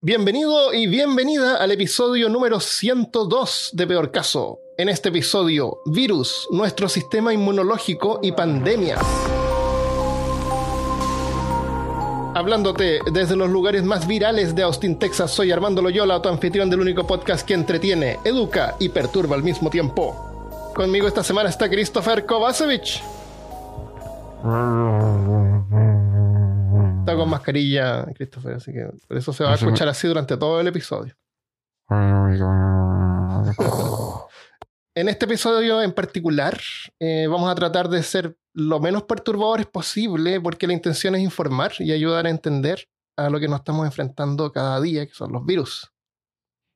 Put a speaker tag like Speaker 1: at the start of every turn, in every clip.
Speaker 1: Bienvenido y bienvenida al episodio número 102 de Peor Caso. En este episodio, virus, nuestro sistema inmunológico y pandemia. Hablándote desde los lugares más virales de Austin, Texas, soy Armando Loyola, tu anfitrión del único podcast que entretiene, educa y perturba al mismo tiempo. Conmigo esta semana está Christopher Kovacevic. Está con mascarilla, Christopher, así que por eso se va a escuchar así durante todo el episodio. En este episodio en particular, eh, vamos a tratar de ser lo menos perturbadores posible, porque la intención es informar y ayudar a entender a lo que nos estamos enfrentando cada día, que son los virus.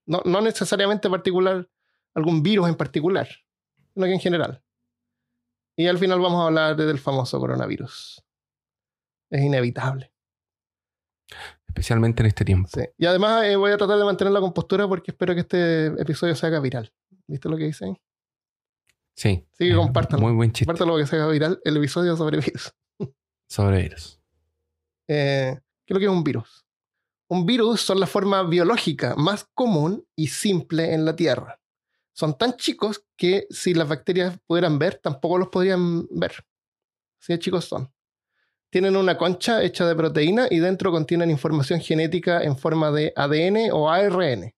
Speaker 1: No, no necesariamente particular, algún virus en particular, sino que en general. Y al final vamos a hablar del famoso coronavirus. Es inevitable.
Speaker 2: Especialmente en este tiempo.
Speaker 1: Sí. Y además eh, voy a tratar de mantener la compostura porque espero que este episodio se haga viral. ¿Viste lo que dicen?
Speaker 2: Sí.
Speaker 1: Sí, que compártanlo.
Speaker 2: Muy buen chiste.
Speaker 1: Compártanlo que se haga viral el episodio sobre virus.
Speaker 2: Sobre virus.
Speaker 1: Eh, ¿Qué es lo que es un virus? Un virus son la forma biológica más común y simple en la Tierra. Son tan chicos que si las bacterias pudieran ver, tampoco los podrían ver. Así de chicos son. Tienen una concha hecha de proteína y dentro contienen información genética en forma de ADN o ARN,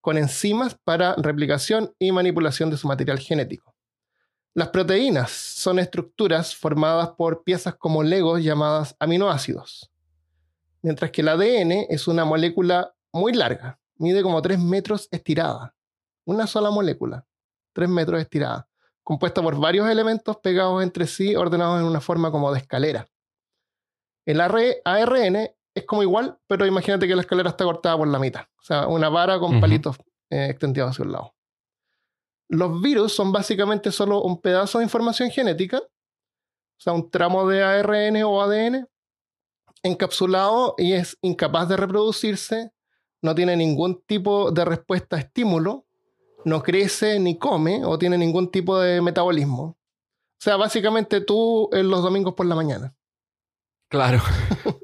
Speaker 1: con enzimas para replicación y manipulación de su material genético. Las proteínas son estructuras formadas por piezas como legos llamadas aminoácidos, mientras que el ADN es una molécula muy larga, mide como 3 metros estirada, una sola molécula, 3 metros estirada, compuesta por varios elementos pegados entre sí ordenados en una forma como de escalera. El ARN es como igual, pero imagínate que la escalera está cortada por la mitad. O sea, una vara con palitos eh, extendidos hacia un lado. Los virus son básicamente solo un pedazo de información genética, o sea, un tramo de ARN o ADN encapsulado y es incapaz de reproducirse, no tiene ningún tipo de respuesta a estímulo, no crece ni come o tiene ningún tipo de metabolismo. O sea, básicamente tú en los domingos por la mañana.
Speaker 2: Claro.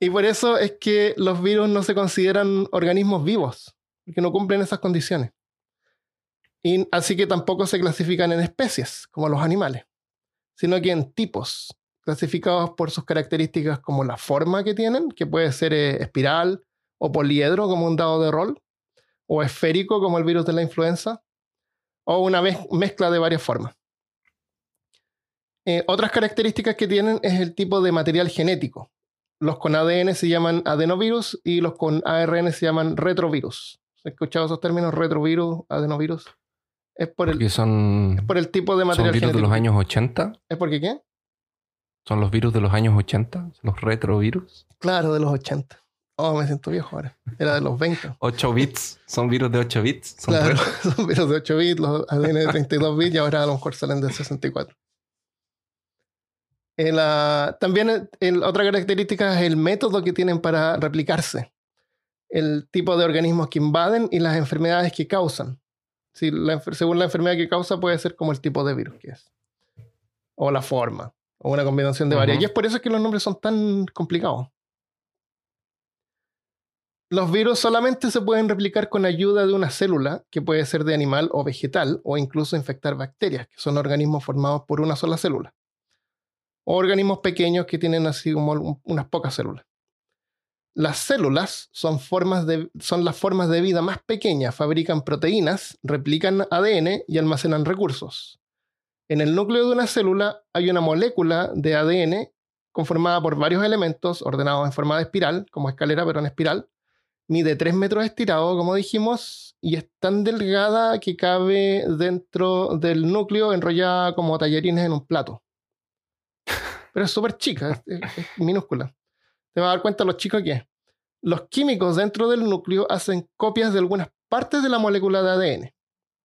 Speaker 1: Y por eso es que los virus no se consideran organismos vivos, porque no cumplen esas condiciones. Y así que tampoco se clasifican en especies, como los animales, sino que en tipos, clasificados por sus características como la forma que tienen, que puede ser eh, espiral o poliedro como un dado de rol, o esférico como el virus de la influenza, o una mez- mezcla de varias formas. Eh, otras características que tienen es el tipo de material genético. Los con ADN se llaman adenovirus y los con ARN se llaman retrovirus. ¿Has escuchado esos términos? Retrovirus, adenovirus. Es por el,
Speaker 2: son,
Speaker 1: es por el tipo de
Speaker 2: son
Speaker 1: material
Speaker 2: virus de
Speaker 1: genético.
Speaker 2: los años 80.
Speaker 1: ¿Es porque qué?
Speaker 2: Son los virus de los años 80. Los retrovirus.
Speaker 1: Claro, de los 80. Oh, me siento viejo ahora. Era de los 20.
Speaker 2: 8 bits. Son virus de 8 bits. Son
Speaker 1: Claro, son virus de 8 bits, los ADN de 32 bits y ahora a lo mejor salen de 64. La- también el- otra característica es el método que tienen para replicarse, el tipo de organismos que invaden y las enfermedades que causan. Si la enfer- según la enfermedad que causa puede ser como el tipo de virus que es, o la forma, o una combinación de varias. Y es por eso que los nombres son tan complicados. Los virus solamente se pueden replicar con ayuda de una célula, que puede ser de animal o vegetal, o incluso infectar bacterias, que son organismos formados por una sola célula. Organismos pequeños que tienen así como un- unas pocas células. Las células son, formas de, son las formas de vida más pequeñas, fabrican proteínas, replican ADN y almacenan recursos. En el núcleo de una célula hay una molécula de ADN conformada por varios elementos ordenados en forma de espiral, como escalera, pero en espiral, mide 3 metros estirado, como dijimos, y es tan delgada que cabe dentro del núcleo enrollada como tallarines en un plato. Pero es súper chica, es, es- es minúscula. Te vas a dar cuenta lo chico que es. Los químicos dentro del núcleo hacen copias de algunas partes de la molécula de ADN.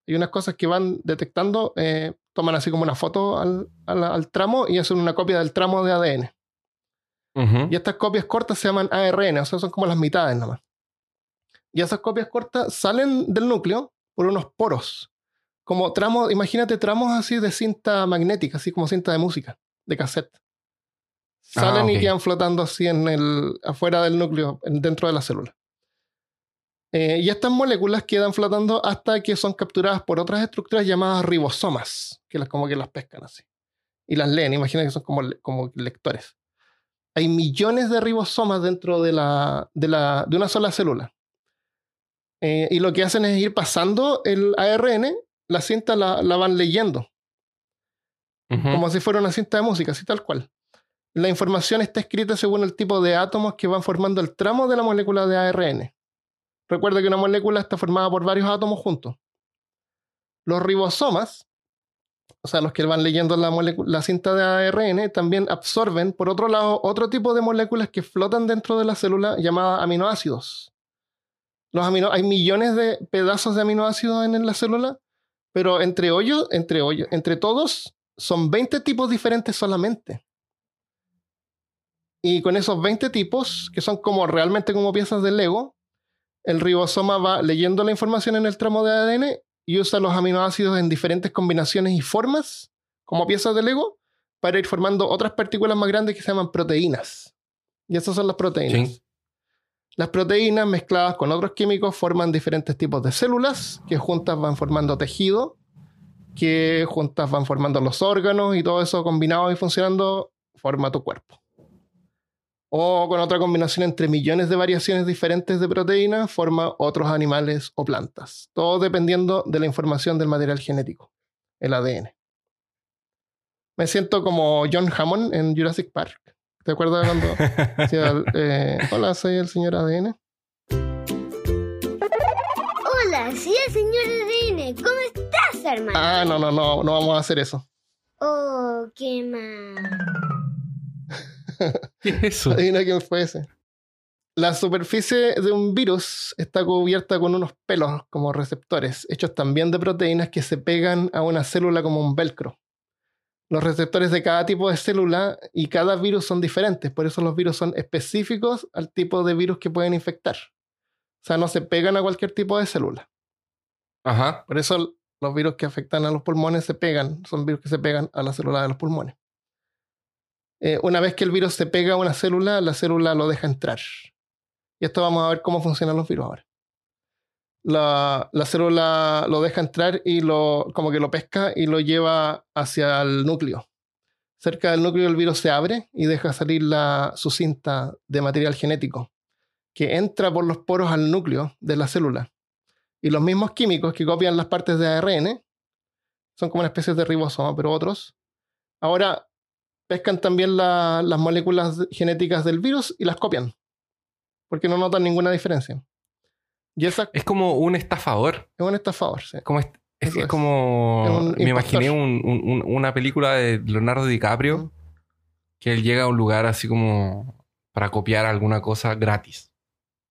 Speaker 1: Hay unas cosas que van detectando, eh, toman así como una foto al, al- al tramo y hacen una copia del tramo de ADN. Y estas copias cortas se llaman ARN, o sea, son como las mitades nomás. Y esas copias cortas salen del núcleo por unos poros. Como tramos, imagínate tramos así de cinta magnética, así como cinta de música, de cassette. Salen
Speaker 2: Ah,
Speaker 1: y
Speaker 2: ok.
Speaker 1: quedan flotando así en el, afuera del núcleo, en- dentro de la célula. Eh, y estas moléculas quedan flotando hasta que son capturadas por otras estructuras llamadas ribosomas, que las, como que las pescan así. Y las leen, imagina que son como, como lectores. Hay millones de ribosomas dentro de, la, de, la, de una sola célula. Eh, y lo que hacen es ir pasando el ARN, la cinta la, la van leyendo. Como si fuera una cinta de música, así tal cual. La información está escrita según el tipo de átomos que van formando el tramo de la molécula de ARN. Recuerda que una molécula está formada por varios átomos juntos. Los ribosomas, o sea, los que van leyendo la, cinta de ARN, también absorben, por otro lado, otro tipo de moléculas que flotan dentro de la célula llamadas aminoácidos. Los amino hay millones de pedazos de aminoácidos en, la célula, pero entre hoyos, entre entre todos, son 20 tipos diferentes solamente. Y con esos 20 tipos, que son como realmente como piezas de Lego, el ribosoma va leyendo la información en el tramo de ADN y usa los aminoácidos en diferentes combinaciones y formas, como piezas de Lego, para ir formando otras partículas más grandes que se llaman proteínas. Y esas son las proteínas. Las proteínas mezcladas con otros químicos forman diferentes tipos de células que juntas van formando tejido, que juntas van formando los órganos y todo eso combinado y funcionando forma tu cuerpo. O con otra combinación entre millones de variaciones diferentes de proteínas forma otros animales o plantas. Todo dependiendo de la información del material genético, el ADN. Me siento como John Hammond en Jurassic Park ¿Te acuerdas cuando eh, hola, soy el señor ADN?
Speaker 3: Hola, soy el señor ADN. ¿Cómo estás, hermano?
Speaker 1: Ah, no, no, no, no vamos a hacer eso.
Speaker 3: Oh, qué mal.
Speaker 2: ¿Qué es eso?
Speaker 1: Adivina quién fue ese. La superficie de un virus está cubierta con unos pelos como receptores, hechos también de proteínas que se pegan a una célula como un velcro los receptores de cada tipo de célula y cada virus son diferentes, por eso los virus son específicos al tipo de virus que pueden infectar. O sea, no se pegan a cualquier tipo de célula.
Speaker 2: Ajá.
Speaker 1: Por eso los virus que afectan a los pulmones se pegan, son virus que se pegan a la célula de los pulmones. Eh, una vez que el virus se pega a una célula, la célula lo deja entrar. Y esto vamos a ver cómo funcionan los virus ahora la, célula lo deja entrar y lo, como que lo pesca y lo lleva hacia el núcleo. Cerca del núcleo el virus se abre y deja salir la, su cinta de material genético, que entra por los poros al núcleo de la célula. Y los mismos químicos que copian las partes de ARN, son como una especie de ribosoma, pero otros, ahora pescan también las moléculas genéticas del virus y las copian, porque no notan ninguna diferencia.
Speaker 2: Es como un estafador.
Speaker 1: Es un estafador, sí.
Speaker 2: Como es, como. me imaginé una película de Leonardo DiCaprio que él llega a un lugar así como para copiar alguna cosa gratis.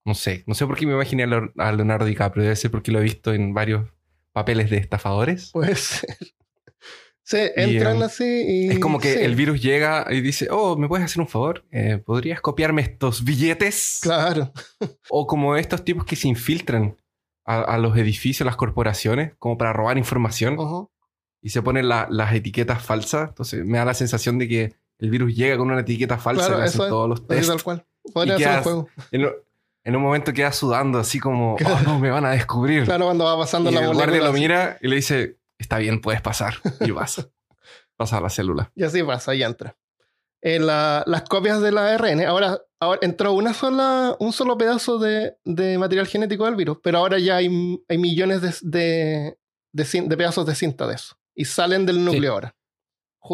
Speaker 2: No sé. No sé por qué me imaginé a Leonardo DiCaprio. Debe ser porque lo he visto en varios papeles de estafadores.
Speaker 1: Puede ser. Sí, entran
Speaker 2: em,
Speaker 1: así y...
Speaker 2: Es como que el virus llega y dice, oh, ¿me puedes hacer un favor? Eh, ¿Podrías copiarme estos billetes?
Speaker 1: Claro.
Speaker 2: o como estos tipos que se infiltran a, los edificios, las corporaciones, como para robar información. Y se ponen las etiquetas falsas. Entonces me da la sensación de que el virus llega con una etiqueta falsa claro, eso todos los test.
Speaker 1: Tal cual. Podría ser un juego.
Speaker 2: En, un momento queda sudando así como, oh, no, me van a descubrir.
Speaker 1: Claro, cuando va pasando
Speaker 2: y
Speaker 1: la
Speaker 2: el guardia lo mira y le dice, está bien, puedes pasar. Y vas. Pasa a la célula.
Speaker 1: Y así pasa, y entra. En las copias del ARN, ahora, ahora entró una sola, un solo pedazo de, material genético del virus, pero ahora ya hay, hay millones de, de, pedazos de cinta de eso. Y salen del núcleo ahora.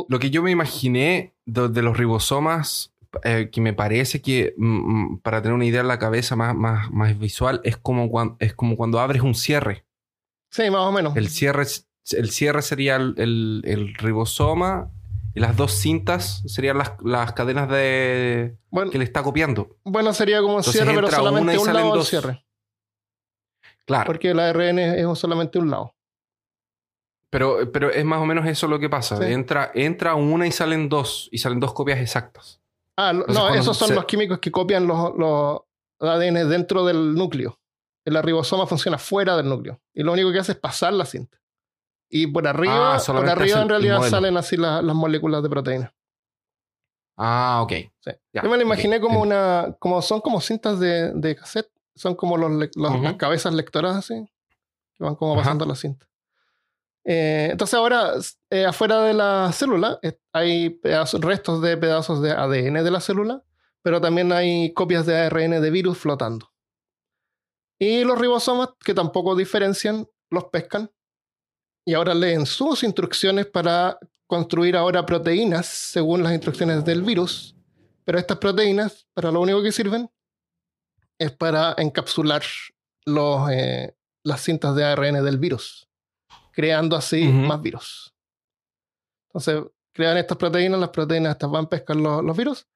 Speaker 2: Lo que yo me imaginé de, los ribosomas, eh, que me parece que, mm, mm, para tener una idea en la cabeza más, más, más visual, es como, cuando, es como cuando abres un cierre.
Speaker 1: Sí, más o menos.
Speaker 2: El cierre el cierre sería el, ribosoma y las dos cintas serían las, cadenas de que le está copiando.
Speaker 1: Bueno, sería como cierre, pero solamente un lado del cierre.
Speaker 2: Claro.
Speaker 1: Porque el ARN es solamente un lado.
Speaker 2: Pero, pero es más o menos eso lo que pasa. Entra, entra una y salen dos. Y salen dos copias exactas.
Speaker 1: Ah, no, esos son los químicos que copian los, los ADN dentro del núcleo. El ribosoma funciona fuera del núcleo. Y lo único que hace es pasar la cinta. Y por arriba, ah, por arriba en realidad salen así las moléculas de proteína.
Speaker 2: Ah, ok.
Speaker 1: Yo me lo imaginé como una. como son como cintas de, de cassette. son como los, las cabezas lectoras así, que van como pasando la cinta. Eh, entonces ahora, eh, afuera de la célula, hay restos de pedazos de ADN de la célula, pero también hay copias de ARN de virus flotando. Y los ribosomas, que tampoco diferencian, los pescan y ahora leen sus instrucciones para construir ahora proteínas según las instrucciones del virus. Pero estas proteínas, para lo único que sirven, es para encapsular los, eh, las cintas de ARN del virus, creando así más virus. Entonces, crean estas proteínas, las proteínas estas van a pescar los, virus.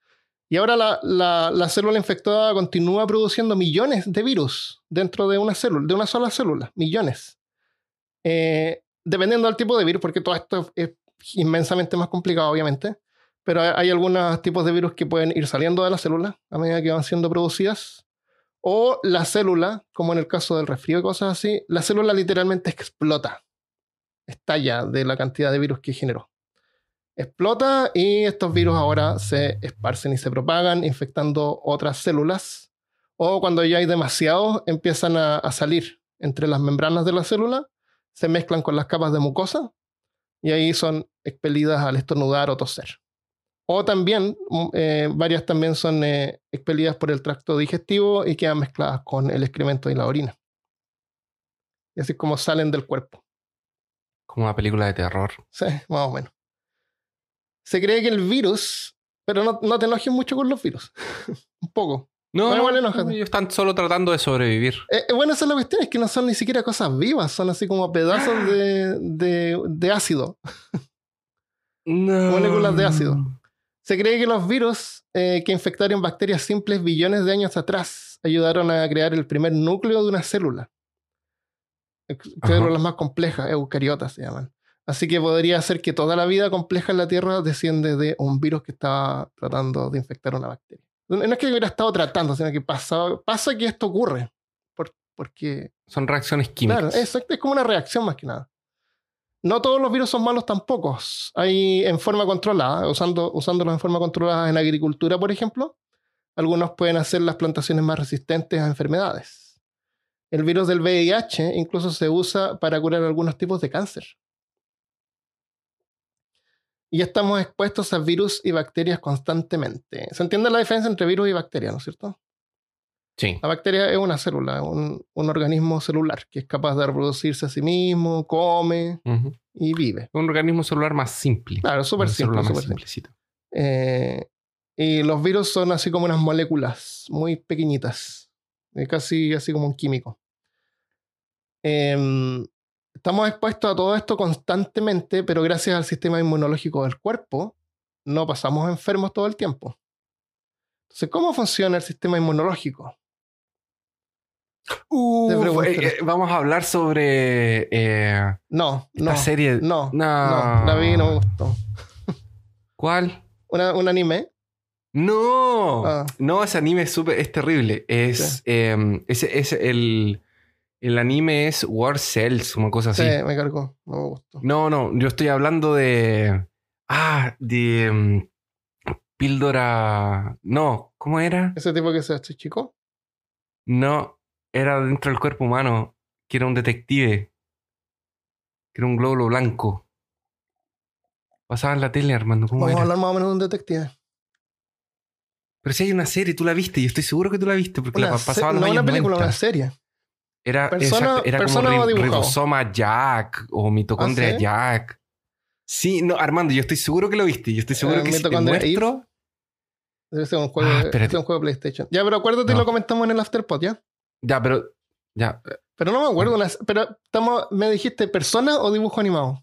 Speaker 1: Y ahora la, la, célula infectada continúa produciendo millones de virus dentro de una célula, de una sola célula, millones. Eh, dependiendo del tipo de virus, porque todo esto es inmensamente más complicado, obviamente, pero hay algunos tipos de virus que pueden ir saliendo de la célula a medida que van siendo producidas. O la célula, como en el caso del resfrío y cosas así, la célula literalmente explota, estalla de la cantidad de virus que generó. Explota y estos virus ahora se esparcen y se propagan infectando otras células. O cuando ya hay demasiados, empiezan a, a salir entre las membranas de la célula se mezclan con las capas de mucosa y ahí son expelidas al estornudar o toser. O también, mm, eh, varias también son eh, expelidas por el tracto digestivo y quedan mezcladas con el excremento y la orina. Y así es como salen del cuerpo.
Speaker 2: Como una película de terror.
Speaker 1: Sí, más o menos. Se cree que el virus, pero no, no te enojes mucho con los virus. Un poco.
Speaker 2: No, no, ellos están solo tratando de sobrevivir.
Speaker 1: Eh, eh, bueno, esa es la cuestión, es que no son ni siquiera cosas vivas, son así como pedazos de, de, de ácido. No. Moléculas de ácido. Se cree que los virus eh, que infectaron bacterias simples billones de años atrás ayudaron a crear el primer núcleo de una célula. Células más complejas, eucariotas se llaman. Así que podría ser que toda la vida compleja en la Tierra desciende de un virus que estaba tratando de infectar una bacteria. No es que hubiera estado tratando, sino que pasa, pasa que esto ocurre. porque.
Speaker 2: Son reacciones químicas.
Speaker 1: Claro, es, es como una reacción más que nada. No todos los virus son malos tampoco. Hay en forma controlada, usando, usándolos en forma controlada en agricultura, por ejemplo. Algunos pueden hacer las plantaciones más resistentes a enfermedades. El virus del VIH incluso se usa para curar algunos tipos de cáncer y estamos expuestos a virus y bacterias constantemente. ¿Se entiende la diferencia entre virus y bacteria, no es cierto?
Speaker 2: Sí.
Speaker 1: La bacteria es una célula, un, un organismo celular que es capaz de reproducirse a sí mismo, come y vive.
Speaker 2: Un organismo celular más simple.
Speaker 1: Claro, súper simple. Más eh, y los virus son así como unas moléculas muy pequeñitas, eh, casi así como un químico. Eh, estamos expuestos a todo esto constantemente, pero gracias al sistema inmunológico del cuerpo, no pasamos enfermos todo el tiempo. Entonces, ¿cómo funciona el sistema inmunológico?
Speaker 2: Uh, eh, eh, vamos a hablar sobre. Eh,
Speaker 1: no,
Speaker 2: esta serie.
Speaker 1: No, no, la vi no me gustó.
Speaker 2: ¿Cuál?
Speaker 1: ¿Un anime?
Speaker 2: No, ah. no, ese anime es, super, es terrible. Es, em, es el el anime es War Cells, una cosa así.
Speaker 1: Sí, me cargó. No me gustó.
Speaker 2: No, no, yo estoy hablando de. Ah, de. Um, píldora. No, ¿cómo era?
Speaker 1: ¿Ese tipo que se hace chico?
Speaker 2: No, era dentro del cuerpo humano, que era un detective. Que era un glóbulo blanco. Pasaba en la tele, Armando. ¿cómo
Speaker 1: Vamos a hablar más o menos de un detective.
Speaker 2: Pero si hay una serie, tú la viste, y estoy seguro que tú la viste, porque la pasaba en
Speaker 1: No, una película, una serie.
Speaker 2: Era, persona, era como ribosoma Jack o mitocondria ¿Ah, Jack. Sí, no, Armando, yo estoy seguro que lo viste. Yo estoy seguro eh, que si te muestro...
Speaker 1: Debe ser un juego, ah, de, un juego de PlayStation. Ya, pero acuérdate, lo comentamos en el Afterpod, ¿ya?
Speaker 2: Ya, pero... Ya.
Speaker 1: Pero no me acuerdo. pero estamos, ¿me dijiste persona o dibujo animado?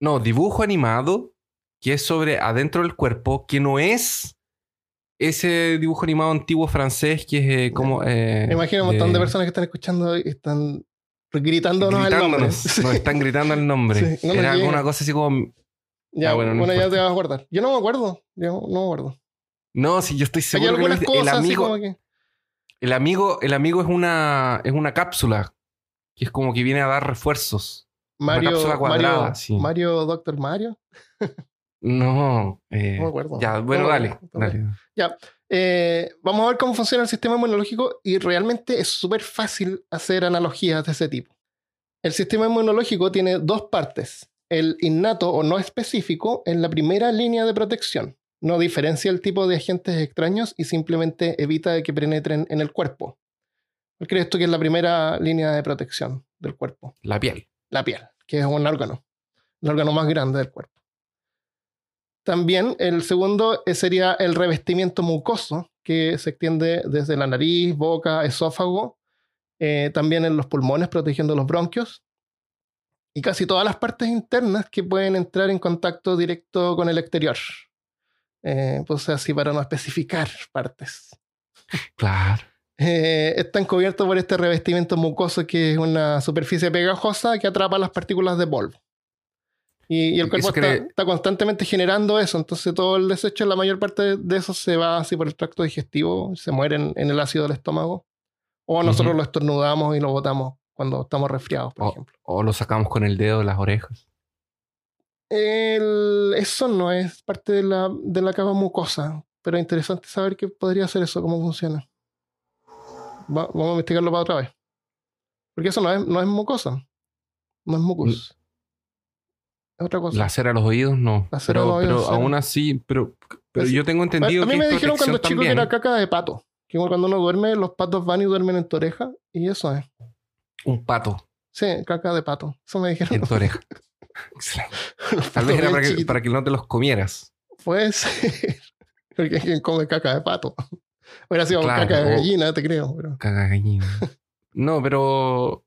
Speaker 2: No, dibujo animado que es sobre adentro del cuerpo, que no es ese dibujo animado antiguo francés que es eh, como... Eh,
Speaker 1: Me imagino un montón de personas que están escuchando y están gritándonos, el nombre.
Speaker 2: Nos están gritando el nombre. Era alguna cosa así como...
Speaker 1: Ya, ah, bueno, ya te vas a guardar. Yo no me acuerdo. Yo no me acuerdo.
Speaker 2: No, sí, yo estoy seguro
Speaker 1: Hay algunas cosas el amigo, que...
Speaker 2: el amigo, el amigo es una, es una cápsula que es como que viene a dar refuerzos.
Speaker 1: Mario, una cápsula cuadrada, Mario, sí. Mario, Doctor Mario.
Speaker 2: No, eh, no me acuerdo. Ya, bueno, dale, Ya.
Speaker 1: Eh, vamos a ver cómo funciona el sistema inmunológico y realmente es súper fácil hacer analogías de ese tipo. El sistema inmunológico tiene dos partes. El innato o no específico en la primera línea de protección. No diferencia el tipo de agentes extraños y simplemente evita que penetren en el cuerpo. ¿Cuál crees tú que es la primera línea de protección del cuerpo?
Speaker 2: La piel.
Speaker 1: La piel, que es un órgano. El órgano más grande del cuerpo. También el segundo eh, sería el revestimiento mucoso, que se extiende desde la nariz, boca, esófago, eh, también en los pulmones, protegiendo los bronquios, y casi todas las partes internas que pueden entrar en contacto directo con el exterior. Eh, pues así para no especificar partes.
Speaker 2: Claro.
Speaker 1: Eh, están cubiertos por este revestimiento mucoso que es una superficie pegajosa que atrapa las partículas de polvo. Y, el cuerpo está, constantemente generando eso, entonces todo el desecho, la mayor parte de eso se va así por el tracto digestivo, se muere en, el ácido del estómago. O nosotros lo estornudamos y lo botamos cuando estamos resfriados, por ejemplo.
Speaker 2: O lo sacamos con el dedo de las orejas.
Speaker 1: eso no es parte de la, de la capa mucosa, pero es interesante saber qué podría ser eso, cómo funciona vamos a investigarlo para otra vez. Porque eso no es, no es mucosa. No es mucus. Otra cosa.
Speaker 2: La cera a los oídos, no. pero, pero aún así, pero, pero yo tengo entendido
Speaker 1: a, a mí me dijeron cuando chico que era caca de pato. Que cuando uno duerme, los patos van y duermen en tu oreja. Y eso es.
Speaker 2: Un pato.
Speaker 1: Sí, caca de pato. Eso me dijeron.
Speaker 2: En tu oreja. Tal vez era para que, para que, no te los comieras.
Speaker 1: Puede ser. Porque quien come caca de pato. Hubiera sido caca de gallina, te creo. Pero...
Speaker 2: Caca de gallina. no, pero.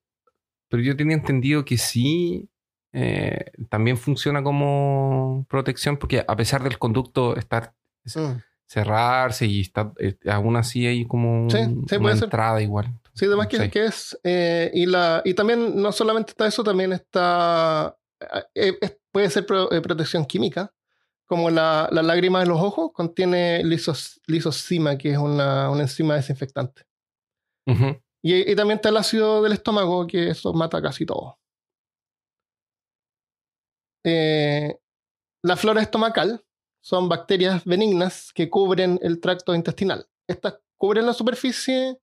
Speaker 2: Pero yo tenía entendido que sí. Eh, también funciona como protección porque a pesar del conducto estar mm. cerrarse y está eh, aún así hay como una entrada igual.
Speaker 1: Sí, además que, que, es eh, y la y también no solamente está eso, también está puede ser protección química como la, lágrima de los ojos, contiene lisos, lisocima, que es una, enzima desinfectante. y, también está el ácido del estómago, que eso mata casi todo. Eh, la flora estomacal son bacterias benignas que cubren el tracto intestinal. Estas cubren la superficie,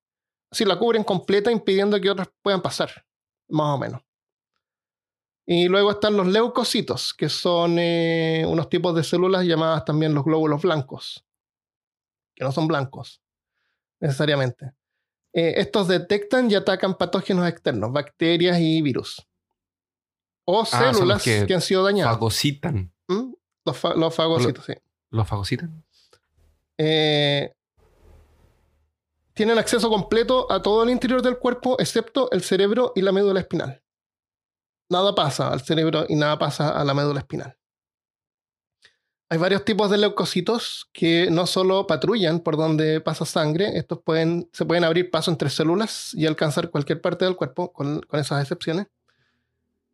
Speaker 1: si la cubren completa, impidiendo que otras puedan pasar, más o menos. Y luego están los leucocitos, que son eh, unos tipos de células llamadas también los glóbulos blancos, que no son blancos necesariamente. Eh, estos detectan y atacan patógenos externos, bacterias y virus. O ah, células que, han sido dañadas.
Speaker 2: Fagocitan.
Speaker 1: ¿Mm? Los, fagocitos, sí.
Speaker 2: ¿Los fagocitan?
Speaker 1: Eh, tienen acceso completo a todo el interior del cuerpo, excepto el cerebro y la médula espinal nada pasa al cerebro y nada pasa a la médula espinal. Hay varios tipos de leucocitos que no solo patrullan por donde pasa sangre, estos pueden, se pueden abrir paso entre células y alcanzar cualquier parte del cuerpo, con, esas excepciones.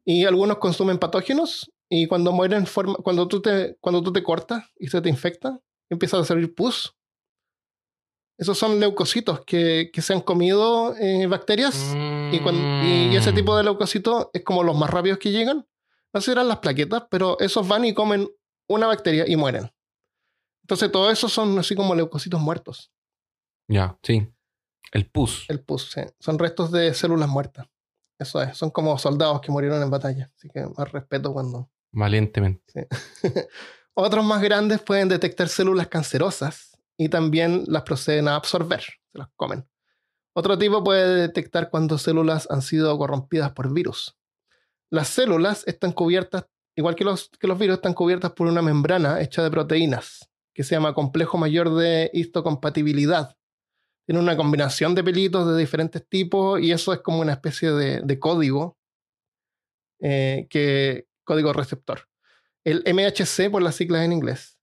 Speaker 1: Y algunos consumen patógenos y cuando mueren, cuando, tú te, cuando tú te cortas y se te infecta, empieza a salir pus esos son leucocitos que, se han comido eh, bacterias y, ese tipo de leucocitos es como los más rápidos que llegan. No serán las plaquetas, pero esos van y comen una bacteria y mueren. Entonces, todo eso son así como leucocitos muertos.
Speaker 2: Ya, sí. El pus.
Speaker 1: El pus, sí. Son restos de células muertas. Eso es. Son como soldados que murieron en batalla. Así que más respeto cuando.
Speaker 2: Valientemente.
Speaker 1: Otros más grandes pueden detectar células cancerosas y también las proceden a absorber, se las comen. Otro tipo puede detectar cuando células han sido corrompidas por virus. Las células están cubiertas, igual que los, que los virus, están cubiertas por una membrana hecha de proteínas, que se llama complejo mayor de histocompatibilidad. Tiene una combinación de pelitos de diferentes tipos y eso es como una especie de, código, eh, que, código receptor. El MHC, por las siglas en inglés,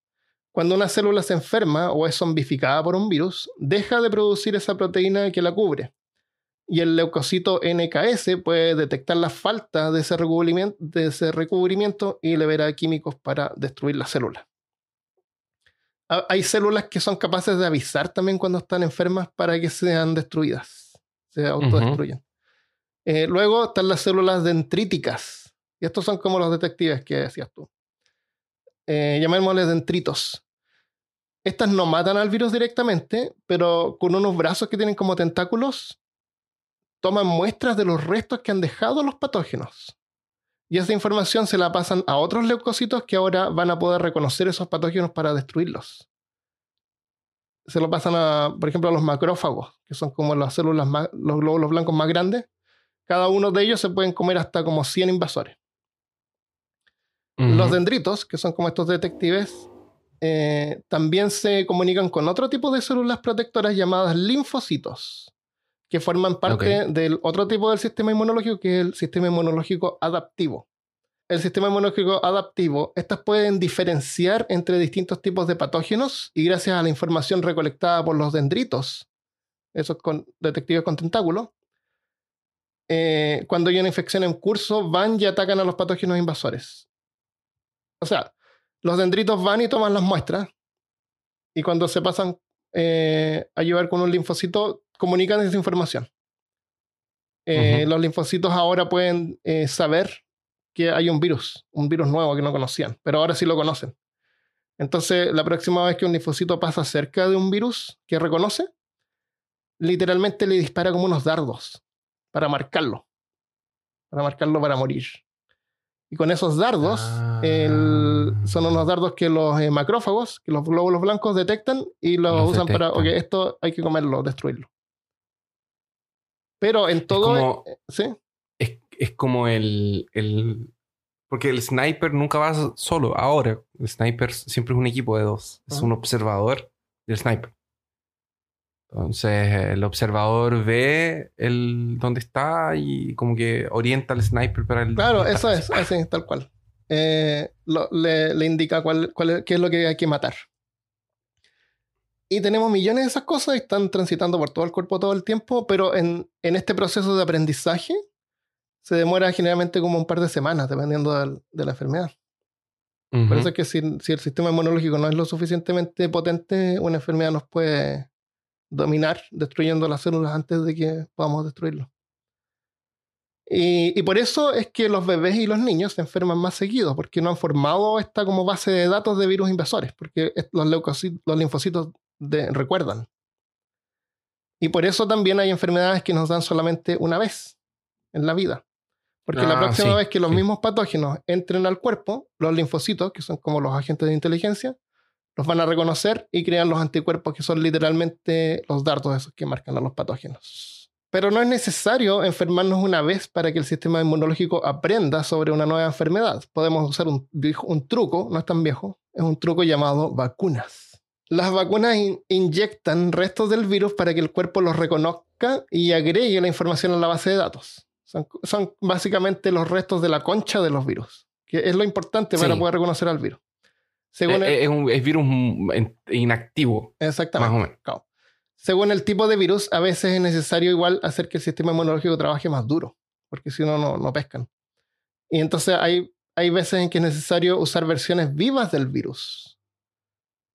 Speaker 1: cuando una célula se enferma o es zombificada por un virus, deja de producir esa proteína que la cubre. Y el leucocito NKS puede detectar la falta de ese recubrimiento, de ese recubrimiento y libera químicos para destruir la célula. Hay células que son capaces de avisar también cuando están enfermas para que sean destruidas, se autodestruyen. Eh, luego están las células dendríticas. Y estos son como los detectives que decías tú eh, llamémosles dendritos. Estas no matan al virus directamente, pero con unos brazos que tienen como tentáculos, toman muestras de los restos que han dejado los patógenos. Y esa información se la pasan a otros leucocitos que ahora van a poder reconocer esos patógenos para destruirlos. Se lo pasan a, por ejemplo, a los macrófagos, que son como las células los glóbulos blancos más grandes. Cada uno de ellos se pueden comer hasta como 100 invasores. Los dendritos, que son como estos detectives, eh, también se comunican con otro tipo de células protectoras llamadas linfocitos que forman parte del otro tipo del sistema inmunológico, que es el sistema inmunológico adaptivo. El sistema inmunológico adaptivo, estas pueden diferenciar entre distintos tipos de patógenos y gracias a la información recolectada por los dendritos, esos con, detectives con tentáculos, eh, cuando hay una infección en curso, van y atacan a los patógenos invasores. O sea, los dendritos van y toman las muestras y cuando se pasan eh, a llevar con un linfocito, comunican esa información. Eh, los linfocitos ahora pueden eh, saber que hay un virus, un virus nuevo que no conocían, pero ahora sí lo conocen. Entonces, la próxima vez que un linfocito pasa cerca de un virus que reconoce, literalmente le dispara como unos dardos para marcarlo, para marcarlo para morir. Y con esos dardos, ah. son unos dardos que los eh, macrófagos, que los glóbulos blancos detectan y los, usan para, ok, esto hay que comerlo, destruirlo. Pero en todo.
Speaker 2: Es como, ¿sí? es, como el, el, Porque el sniper nunca va solo. Ahora, el sniper siempre es un equipo de dos. Es un observador del sniper. Entonces, el observador ve el dónde está y como que orienta al sniper para el.
Speaker 1: Claro, eso es, así, tal cual. Eh, le, le, indica cuál, cuál, qué es lo que hay que matar. Y tenemos millones de esas cosas y están transitando por todo el cuerpo todo el tiempo, pero en, en este proceso de aprendizaje se demora generalmente como un par de semanas, dependiendo de, la enfermedad. Por eso es que si, si, el sistema inmunológico no es lo suficientemente potente, una enfermedad nos puede dominar, destruyendo las células antes de que podamos destruirlo. Y, y, por eso es que los bebés y los niños se enferman más seguidos, porque no han formado esta como base de datos de virus invasores, porque los, leucocitos, los linfocitos recuerdan. Y por eso también hay enfermedades que nos dan solamente una vez en la vida. Porque la ah, próxima vez que los mismos patógenos entren al cuerpo, los linfocitos, que son como los agentes de inteligencia, los van a reconocer y crean los anticuerpos, que son literalmente los dardos esos que marcan a los patógenos. Pero no es necesario enfermarnos una vez para que el sistema inmunológico aprenda sobre una nueva enfermedad. Podemos usar un, un truco, no es tan viejo, es un truco llamado vacunas. Las vacunas inyectan restos del virus para que el cuerpo los reconozca y agregue la información a la base de datos. Son, básicamente los restos de la concha de los virus, que es lo importante para poder reconocer al virus.
Speaker 2: Según eh, eh, es, un virus inactivo.
Speaker 1: Exactamente. Más o menos. Según el tipo de virus, a veces es necesario igual hacer que el sistema inmunológico trabaje más duro, porque si no, no pescan. Y entonces hay, hay veces en que es necesario usar versiones vivas del virus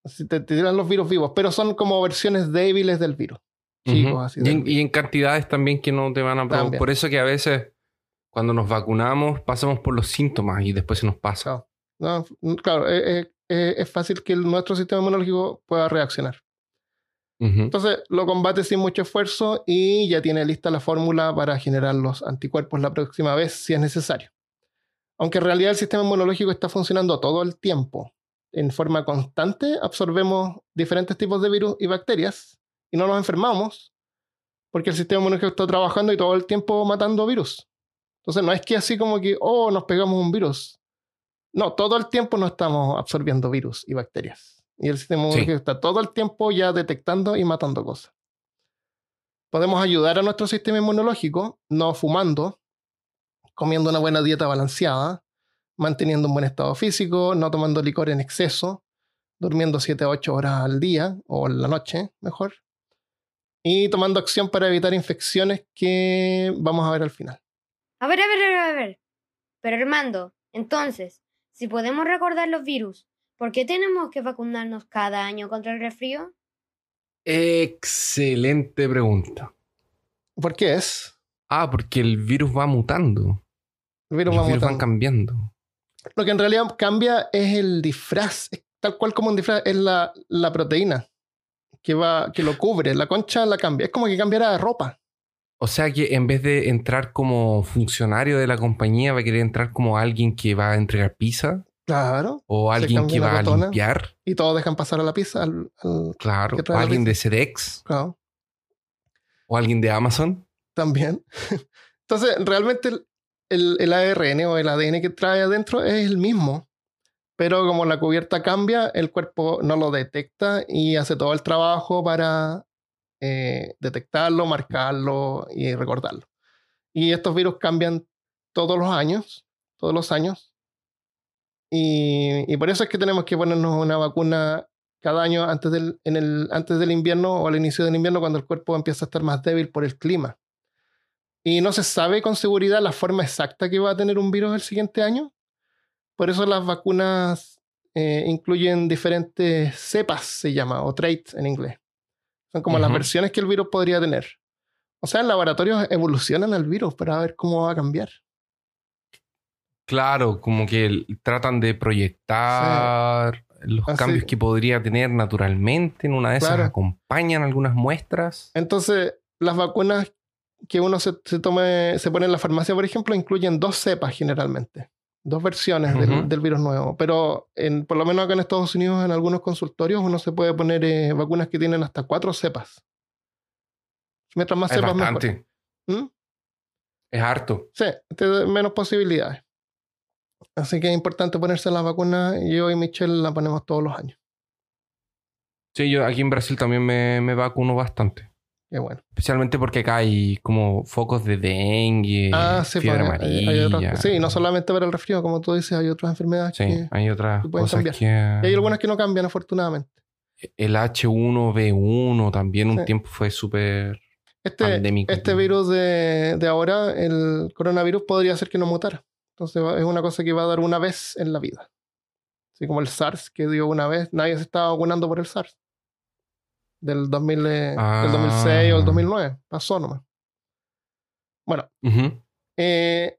Speaker 1: Así te, tiran los virus vivos, pero son como versiones débiles del virus.
Speaker 2: y, en, cantidades también que no te van a... Por eso que a veces cuando nos vacunamos pasamos por los síntomas y después se nos pasa.
Speaker 1: claro, es, fácil que nuestro sistema inmunológico pueda reaccionar. Entonces lo combate sin mucho esfuerzo y ya tiene lista la fórmula para generar los anticuerpos la próxima vez si es necesario. Aunque en realidad el sistema inmunológico está funcionando todo el tiempo en forma constante absorbemos diferentes tipos de virus y bacterias y no nos enfermamos porque el sistema inmunológico está trabajando y todo el tiempo matando virus. Entonces no es que así como que, oh, nos pegamos un virus. No, todo el tiempo no estamos absorbiendo virus y bacterias. Y el sistema inmunológico está todo el tiempo ya detectando y matando cosas. Podemos ayudar a nuestro sistema inmunológico no fumando, comiendo una buena dieta balanceada, manteniendo un buen estado físico, no tomando licor en exceso, durmiendo 7 a 8 horas al día o en la noche, mejor, y tomando acción para evitar infecciones que vamos a ver al final.
Speaker 3: A ver, a ver, a ver. Pero Armando, entonces, si podemos recordar los virus, ¿por qué tenemos que vacunarnos cada año contra el resfrío?
Speaker 2: Excelente pregunta.
Speaker 1: ¿Por qué es?
Speaker 2: Ah, porque el virus va mutando. El virus, va van cambiando.
Speaker 1: Lo que en realidad cambia es el disfraz. tal cual como un disfraz, es la, la proteína que, va, que lo cubre. La concha la cambia. Es como que cambiara de ropa.
Speaker 2: O sea que en vez de entrar como funcionario de la compañía, va a querer entrar como alguien que va a entregar pizza.
Speaker 1: Claro.
Speaker 2: O alguien que va a limpiar.
Speaker 1: Y todos dejan pasar a la pizza.
Speaker 2: claro. O alguien de SEDEX. Claro. O alguien de Amazon.
Speaker 1: También. Entonces, realmente el, el, ARN o el ADN que trae adentro es el mismo. Pero como la cubierta cambia, el cuerpo no lo detecta y hace todo el trabajo para eh, detectarlo, marcarlo y recordarlo. Y estos virus cambian todos los años, todos los años. Y, por eso es que tenemos que ponernos una vacuna cada año antes del, antes del invierno o al inicio del invierno cuando el cuerpo empieza a estar más débil por el clima. Y no se sabe con seguridad la forma exacta que va a tener un virus el siguiente año. Por eso las vacunas eh, incluyen diferentes cepas, se llama, o traits en inglés. Son como las versiones que el virus podría tener. O sea, en laboratorios evolucionan el virus para ver cómo va a cambiar.
Speaker 2: Claro, como que tratan de proyectar los cambios que podría tener naturalmente. En una de esas acompañan algunas muestras.
Speaker 1: Entonces, las vacunas que uno se, se, tome, se pone en la farmacia, por ejemplo, incluyen dos cepas generalmente dos versiones del, virus nuevo. Pero en, por lo menos acá en Estados Unidos, en algunos consultorios, uno se puede poner eh, vacunas que tienen hasta cuatro cepas. Mientras más cepas, bastante.
Speaker 2: ¿Mm? Es harto.
Speaker 1: Sí, menos posibilidades. Así que es importante ponerse la vacuna. Yo y Michelle la ponemos todos los años.
Speaker 2: Sí, yo aquí en Brasil también me, me vacuno bastante
Speaker 1: bueno.
Speaker 2: Especialmente porque acá hay como focos de dengue, ah, sí, fiebre pues, amarilla.
Speaker 1: sí, no solamente para el resfriado, como tú dices, hay otras enfermedades
Speaker 2: sí, hay otras cosas que...
Speaker 1: Y hay algunas que no cambian, afortunadamente.
Speaker 2: El H1B1 también un tiempo fue súper
Speaker 1: este, pandémico. Este virus de, de ahora, el coronavirus, podría ser que no mutara. Entonces es una cosa que va a dar una vez en la vida. Así como el SARS que dio una vez, nadie se estaba vacunando por el SARS del, 2000, del 2006 o el 2009. Ah. Pasó nomás. Bueno, eh,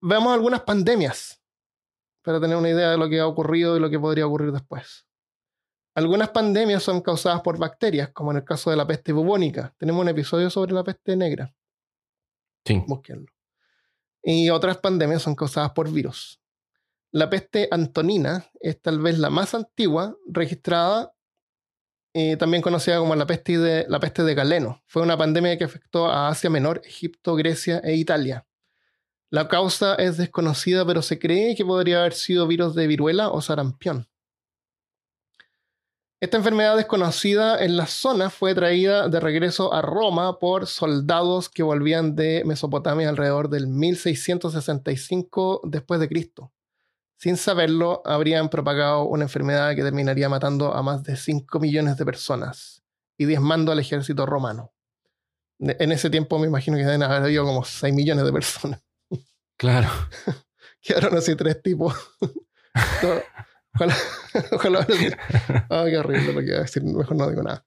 Speaker 1: veamos algunas pandemias para tener una idea de lo que ha ocurrido y lo que podría ocurrir después. Algunas pandemias son causadas por bacterias, como en el caso de la peste bubónica. Tenemos un episodio sobre la peste negra.
Speaker 2: Sí.
Speaker 1: Búsquenlo. Y otras pandemias son causadas por virus. La peste antonina es tal vez la más antigua registrada también conocida como la peste, de, la peste de Galeno. Fue una pandemia que afectó a Asia Menor, Egipto, Grecia e Italia. La causa es desconocida, pero se cree que podría haber sido virus de viruela o sarampión. Esta enfermedad desconocida en la zona fue traída de regreso a Roma por soldados que volvían de Mesopotamia alrededor del 1665 después de Cristo sin saberlo, habrían propagado una enfermedad que terminaría matando a más de 5 millones de personas y diezmando al ejército romano. En ese tiempo me imagino que deben haber habido como 6 millones de personas.
Speaker 2: Claro.
Speaker 1: Quedaron así tres tipos. ojalá, ojalá. Ay, qué horrible lo que iba a decir. Mejor no digo nada.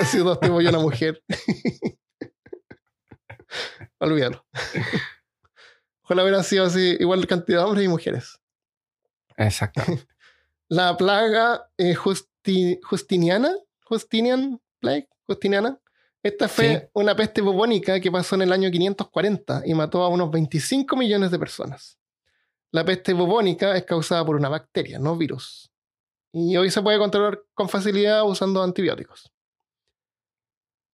Speaker 1: Así dos tipos y una mujer. Olvídalo. Ojalá hubiera sido así, igual cantidad de hombres y mujeres.
Speaker 2: Exacto.
Speaker 1: la plaga eh, Justiniana, Justinian Plague, Justiniana. Esta fue una peste bubónica que pasó en el año 540 y mató a unos 25 millones de personas. La peste bubónica es causada por una bacteria, no virus. Y hoy se puede controlar con facilidad usando antibióticos.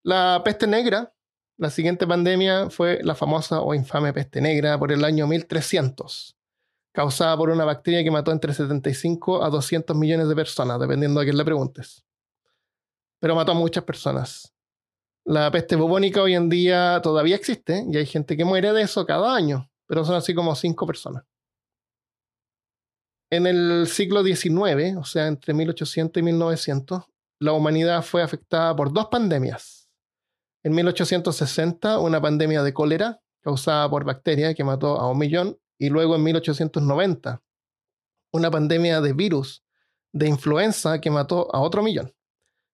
Speaker 1: La peste negra la siguiente pandemia fue la famosa o infame peste negra por el año 1300, causada por una bacteria que mató entre 75 a 200 millones de personas, dependiendo a quién le preguntes. Pero mató a muchas personas. La peste bubónica hoy en día todavía existe y hay gente que muere de eso cada año, pero son así como 5 personas. En el siglo XIX, o sea, entre 1800 y 1900, la humanidad fue afectada por dos pandemias en 1860, una pandemia de cólera causada por bacterias que mató a un millón. Y luego en 1890, una pandemia de virus de influenza que mató a otro millón.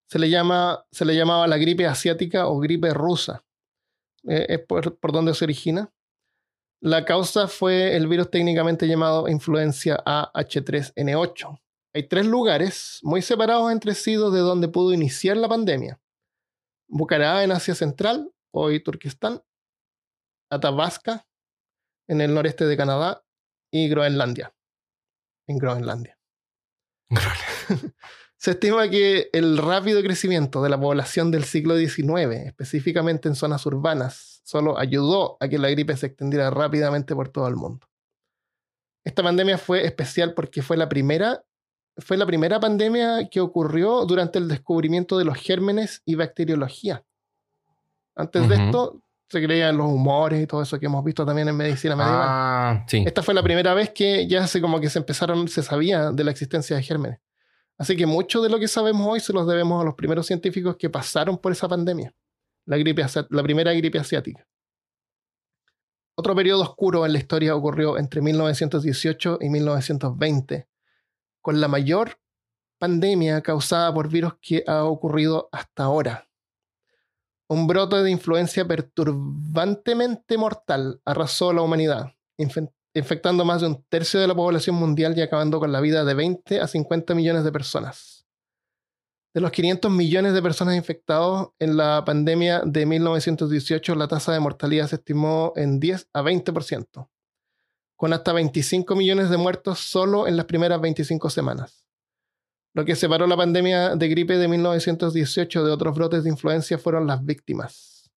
Speaker 1: Se le, llama, se le llamaba la gripe asiática o gripe rusa. Eh, es por, por donde se origina. La causa fue el virus técnicamente llamado influencia AH3N8, hay tres lugares muy separados entre sí de donde pudo iniciar la pandemia. Bucará en Asia Central, hoy Turquistán, Athabasca en el noreste de Canadá y Groenlandia, en Groenlandia. Se estima que el rápido crecimiento de la población del siglo XIX, específicamente en zonas urbanas, solo ayudó a que la gripe se extendiera rápidamente por todo el mundo. Esta pandemia fue especial porque fue la primera, fue la primera pandemia que ocurrió durante el descubrimiento de los gérmenes y bacteriología. Antes de esto, se creían los humores y todo eso que hemos visto también en medicina medieval.
Speaker 2: Ah, sí.
Speaker 1: Esta fue la primera vez que ya se como que se empezaron, se sabía de la existencia de gérmenes. Así que mucho de lo que sabemos hoy se los debemos a los primeros científicos que pasaron por esa pandemia, la, gripe, la primera gripe asiática. Otro periodo oscuro en la historia ocurrió entre 1918 y 1920, con la mayor pandemia causada por virus que ha ocurrido hasta ahora. Un brote de influencia perturbantemente mortal arrasó a la humanidad, infectando más de un tercio de la población mundial y acabando con la vida de 20 a 50 millones de personas. De los 500 millones de personas infectadas en la pandemia de 1918, la tasa de mortalidad se estimó en 10 a 20%, con hasta 25 millones de muertos solo en las primeras 25 semanas. Lo que separó la pandemia de gripe de 1918 de otros brotes de influencia fueron las víctimas.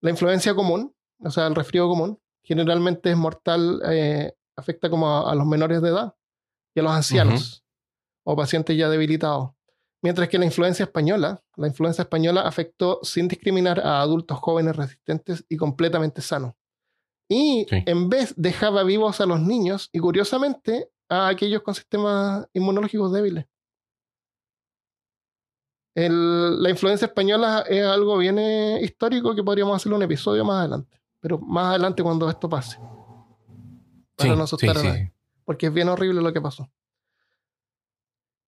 Speaker 1: La influencia común, o sea, el resfrío común, generalmente es mortal, eh, afecta como a, los menores de edad y a los ancianos o pacientes ya debilitados. Mientras que la influencia española, la influencia española afectó sin discriminar a adultos jóvenes resistentes y completamente sanos. Y en vez dejaba vivos a los niños y curiosamente a aquellos con sistemas inmunológicos débiles. la influencia española es algo bien eh, histórico que podríamos hacer un episodio más adelante pero más adelante cuando esto pase. Para no asustar a nadie. Porque es bien horrible lo que pasó.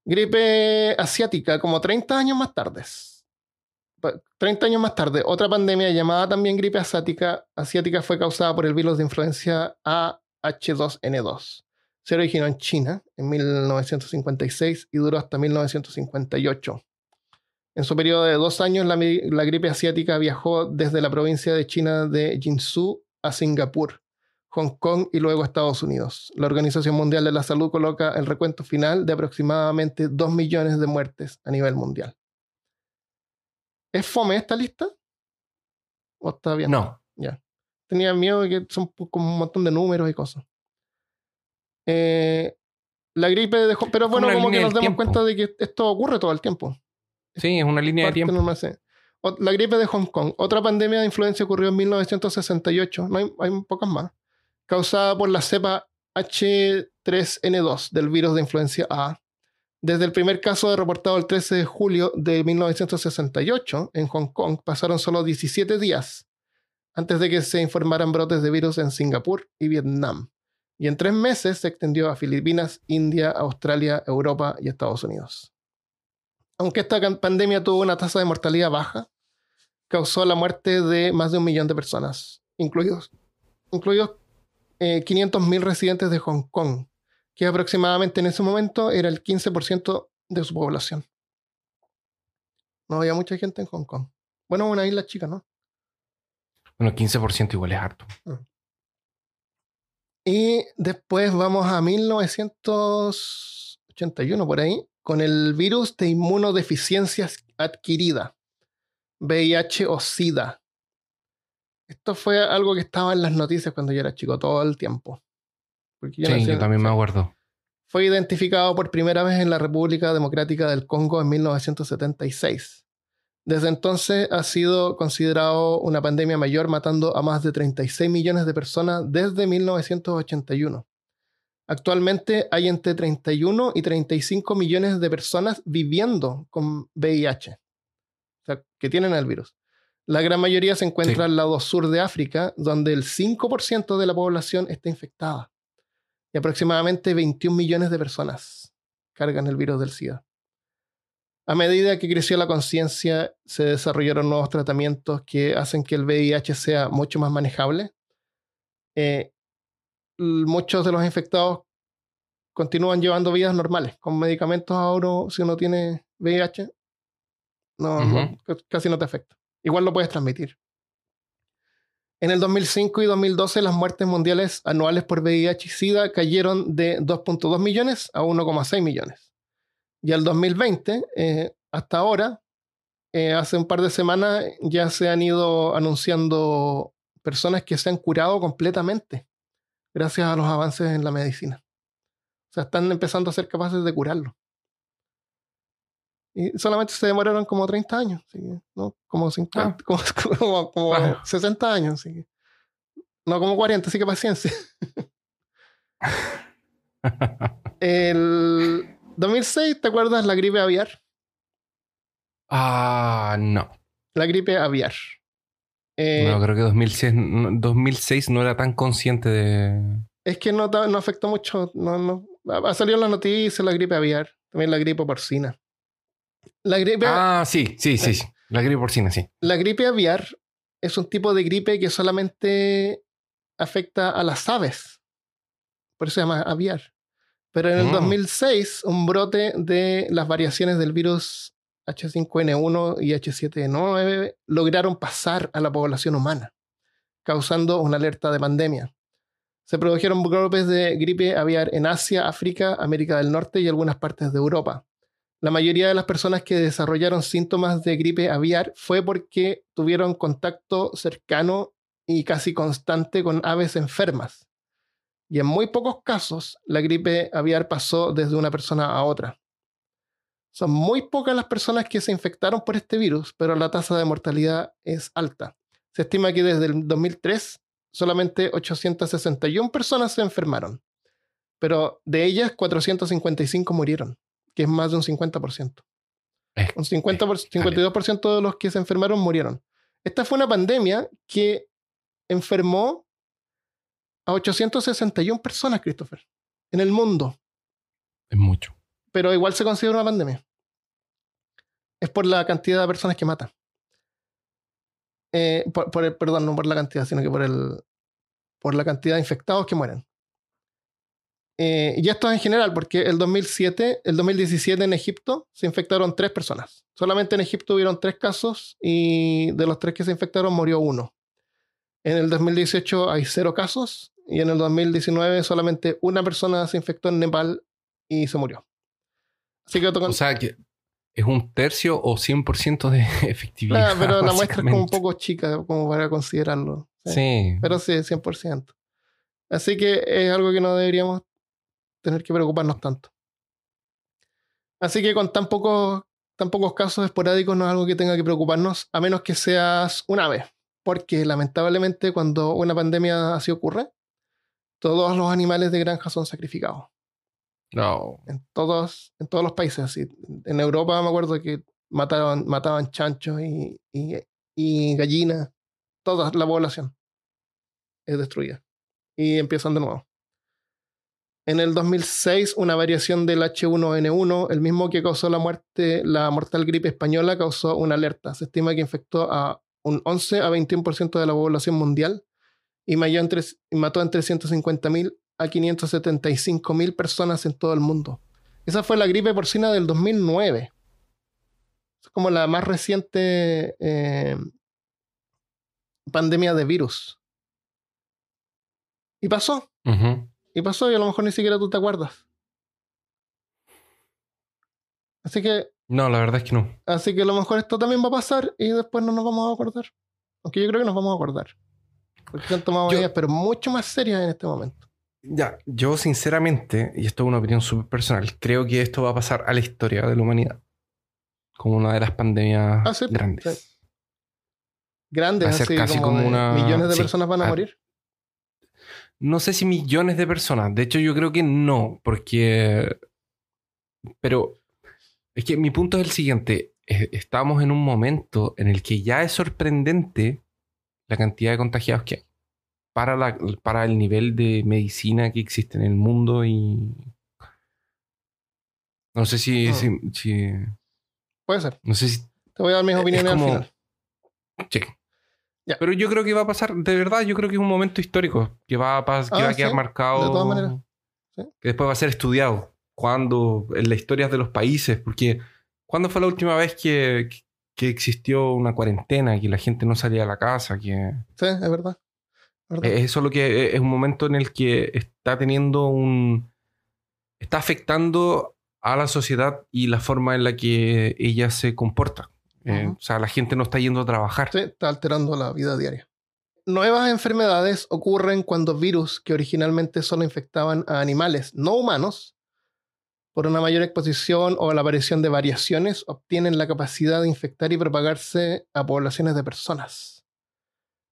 Speaker 1: Gripe asiática, como 30 años más tarde. 30 años más tarde, otra pandemia llamada también gripe asiática, asiática fue causada por el virus de influencia AH2N2. Se originó en China en 1956 y duró hasta 1958. En su periodo de dos años, la, gripe asiática viajó desde la provincia de China de Jinsu a Singapur, Hong Kong y luego a Estados Unidos. La Organización Mundial de la Salud coloca el recuento final de aproximadamente 2 millones de muertes a nivel mundial. ¿Es fome esta lista? ¿O está bien?
Speaker 2: No.
Speaker 1: Ya. Tenía miedo de que son como un montón de números y cosas. Eh, la gripe de... Pero bueno, como que nos damos cuenta de que esto ocurre todo el tiempo.
Speaker 2: Sí, es una línea de tiempo.
Speaker 1: La gripe de Hong Kong. Otra pandemia de influencia ocurrió en 1968, no hay, hay pocas más, causada por la cepa H3N2 del virus de influencia A. Desde el primer caso reportado el 13 de julio de 1968 en Hong Kong, pasaron solo 17 días antes de que se informaran brotes de virus en Singapur y Vietnam. Y en tres meses se extendió a Filipinas, India, Australia, Europa y Estados Unidos aunque esta pandemia tuvo una tasa de mortalidad baja, causó la muerte de más de un millón de personas, incluidos, incluidos eh, 500.000 residentes de Hong Kong, que aproximadamente en ese momento era el 15% de su población. No había mucha gente en Hong Kong. Bueno, una isla chica, ¿no?
Speaker 2: Bueno, 15% igual es harto. Mm.
Speaker 1: Y después vamos a 1981 por ahí, con el virus de inmunodeficiencias adquirida, VIH o SIDA. Esto fue algo que estaba en las noticias cuando yo era chico todo el tiempo.
Speaker 2: Sí, yo también me acuerdo.
Speaker 1: Fue identificado por primera vez en la República Democrática del Congo en 1976. Desde entonces ha sido considerado una pandemia mayor, matando a más de 36 millones de personas desde 1981. Actualmente hay entre 31 y 35 millones de personas viviendo con VIH, o sea, que tienen el virus. La gran mayoría se encuentra al lado sur de África, donde el 5% de la población está infectada. Y aproximadamente 21 millones de personas cargan el virus del SIDA. A medida que creció la conciencia, se desarrollaron nuevos tratamientos que hacen que el VIH sea mucho más manejable. Eh, muchos de los infectados continúan llevando vidas normales. Con medicamentos ahora, si uno tiene VIH, no, casi no te afecta. Igual lo puedes transmitir. En el 2005 y 2012 las muertes mundiales anuales por VIH y SIDA cayeron de 2.2 millones a 1,6 millones. Y al 2020, eh, hasta ahora, eh, hace un par de semanas ya se han ido anunciando personas que se han curado completamente gracias a los avances en la medicina. O sea, están empezando a ser capaces de curarlo. Y solamente se demoraron como 30 años, ¿no? Como 50, ah. como, 60 años, No como 40, así que paciencia. El 2006, ¿te acuerdas la gripe aviar?
Speaker 2: Ah, no.
Speaker 1: La gripe aviar.
Speaker 2: Eh, no, creo que 2006, 2006 no era tan consciente de...
Speaker 1: Es que no, no afectó mucho. No, no, ha salido en la noticia la gripe aviar. También la gripe porcina.
Speaker 2: La gripe. Ah, sí, sí, sí, sí. La gripe porcina, sí.
Speaker 1: La gripe aviar es un tipo de gripe que solamente afecta a las aves. Por eso se llama aviar. Pero en el 2006, mm. un brote de las variaciones del virus H5N1 y H7N9 lograron pasar a la población humana, causando una alerta de pandemia. Se produjeron golpes de gripe aviar en Asia, África, América del Norte y algunas partes de Europa. La mayoría de las personas que desarrollaron síntomas de gripe aviar fue porque tuvieron contacto cercano y casi constante con aves enfermas. Y en muy pocos casos, la gripe aviar pasó desde una persona a otra. Son muy pocas las personas que se infectaron por este virus, pero la tasa de mortalidad es alta. Se estima que desde el 2003 solamente 861 personas se enfermaron, pero de ellas 455 murieron que es más de un 50%. un 50 52% de los que se enfermaron murieron. Esta fue una pandemia que enfermó a 861 personas, Christopher, en el mundo.
Speaker 2: Es mucho.
Speaker 1: Pero igual se considera una pandemia. Es por la cantidad de personas que mata. Eh, perdón, no por la cantidad, sino que por, el, por la cantidad de infectados que mueren. Eh, y esto es en general, porque el 2007, el 2017 en Egipto se infectaron tres personas. Solamente en Egipto hubieron tres casos y de los tres que se infectaron murió uno. En el 2018 hay cero casos y en el 2019 solamente una persona se infectó en Nepal y se murió.
Speaker 2: Así que O sea, que es un tercio o 100% de efectividad.
Speaker 1: pero la muestra es como un poco chica como para considerarlo. Sí. Pero sí, 100%. Así que es algo que no deberíamos tener que preocuparnos tanto. Así que con tan pocos, tan pocos casos esporádicos no es algo que tenga que preocuparnos, a menos que seas una vez. Porque lamentablemente cuando una pandemia así ocurre, todos los animales de granja son sacrificados.
Speaker 2: No.
Speaker 1: En todos, en todos los países. En Europa me acuerdo que mataban, mataban chanchos y, y, y gallinas. Toda la población es destruida. Y empiezan de nuevo. En el 2006, una variación del H1N1, el mismo que causó la muerte, la mortal gripe española, causó una alerta. Se estima que infectó a un 11 a 21% de la población mundial y, mató entre 150.000 a 575.000 personas en todo el mundo. Esa fue la gripe porcina del 2009. Es como la más reciente eh, pandemia de virus. Y pasó. Y pasó y a lo mejor ni siquiera tú te acuerdas. Así que.
Speaker 2: No, la verdad es que no.
Speaker 1: Así que a lo mejor esto también va a pasar y después no nos vamos a acordar. Aunque yo creo que nos vamos a acordar. Porque han tomado medidas, pero mucho más serias en este momento.
Speaker 2: Ya, yo sinceramente, y esto es una opinión súper personal, creo que esto va a pasar a la historia de la humanidad. Como una de las pandemias ah, grandes.
Speaker 1: Grandes, así casi como, una... millones de personas van a morir.
Speaker 2: No sé si millones de personas. De hecho, yo creo que no, porque... Pero es que mi punto es el siguiente. Estamos en un momento en el que ya es sorprendente la cantidad de contagiados que hay para, la, para el nivel de medicina que existe en el mundo y... No sé si... Ah.
Speaker 1: Puede ser.
Speaker 2: No sé si...
Speaker 1: Te voy a dar mis opiniones al final.
Speaker 2: Sí. Pero yo creo que va a pasar, de verdad, yo creo que es un momento histórico que va a, que va a ah, quedar marcado. De todas maneras. que después va a ser estudiado. Cuando, en las historias de los países, porque ¿cuándo fue la última vez que, que existió una cuarentena, que la gente no salía a la casa? Que...
Speaker 1: Sí, es verdad.
Speaker 2: Eso es lo que es un momento en el que está teniendo un. está afectando a la sociedad y la forma en la que ella se comporta. Eh, o sea, la gente no está yendo a trabajar.
Speaker 1: Sí, está alterando la vida diaria. Nuevas enfermedades ocurren cuando virus que originalmente solo infectaban a animales no humanos, por una mayor exposición o la aparición de variaciones, obtienen la capacidad de infectar y propagarse a poblaciones de personas.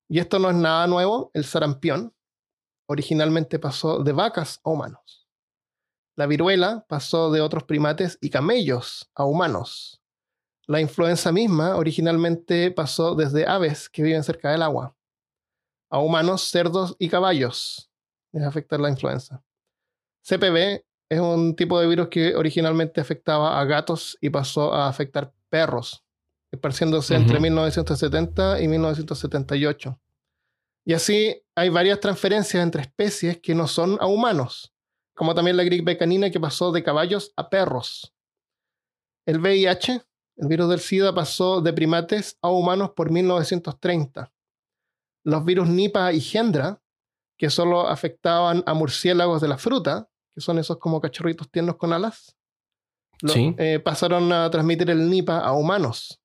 Speaker 1: Y esto no es nada nuevo, el sarampión originalmente pasó de vacas a humanos. La viruela pasó de otros primates y camellos a humanos. La influenza misma originalmente pasó desde aves que viven cerca del agua a humanos, cerdos y caballos. Les afecta la influenza. CPV es un tipo de virus que originalmente afectaba a gatos y pasó a afectar perros, esparciéndose entre 1970 y 1978. Y así hay varias transferencias entre especies que no son a humanos como también la gripe canina que pasó de caballos a perros. El VIH, el virus del SIDA, pasó de primates a humanos por 1930. Los virus Nipah y Gendra, que solo afectaban a murciélagos de la fruta, que son esos como cachorritos tiernos con alas, eh, pasaron a transmitir el Nipah a humanos.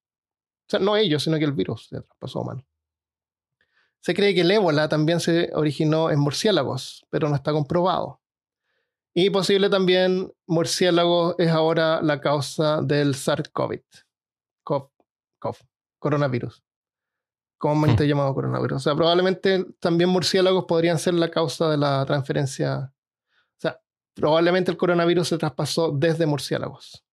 Speaker 1: O sea, no ellos, sino que el virus se traspasó a humanos. Se cree que el ébola también se originó en murciélagos, pero no está comprobado. Y posible también murciélago es ahora la causa del SARS-CoV, coronavirus, comúnmente hmm. llamado coronavirus. O sea, probablemente también murciélagos podrían ser la causa de la transferencia. O sea, probablemente el coronavirus se traspasó desde murciélagos.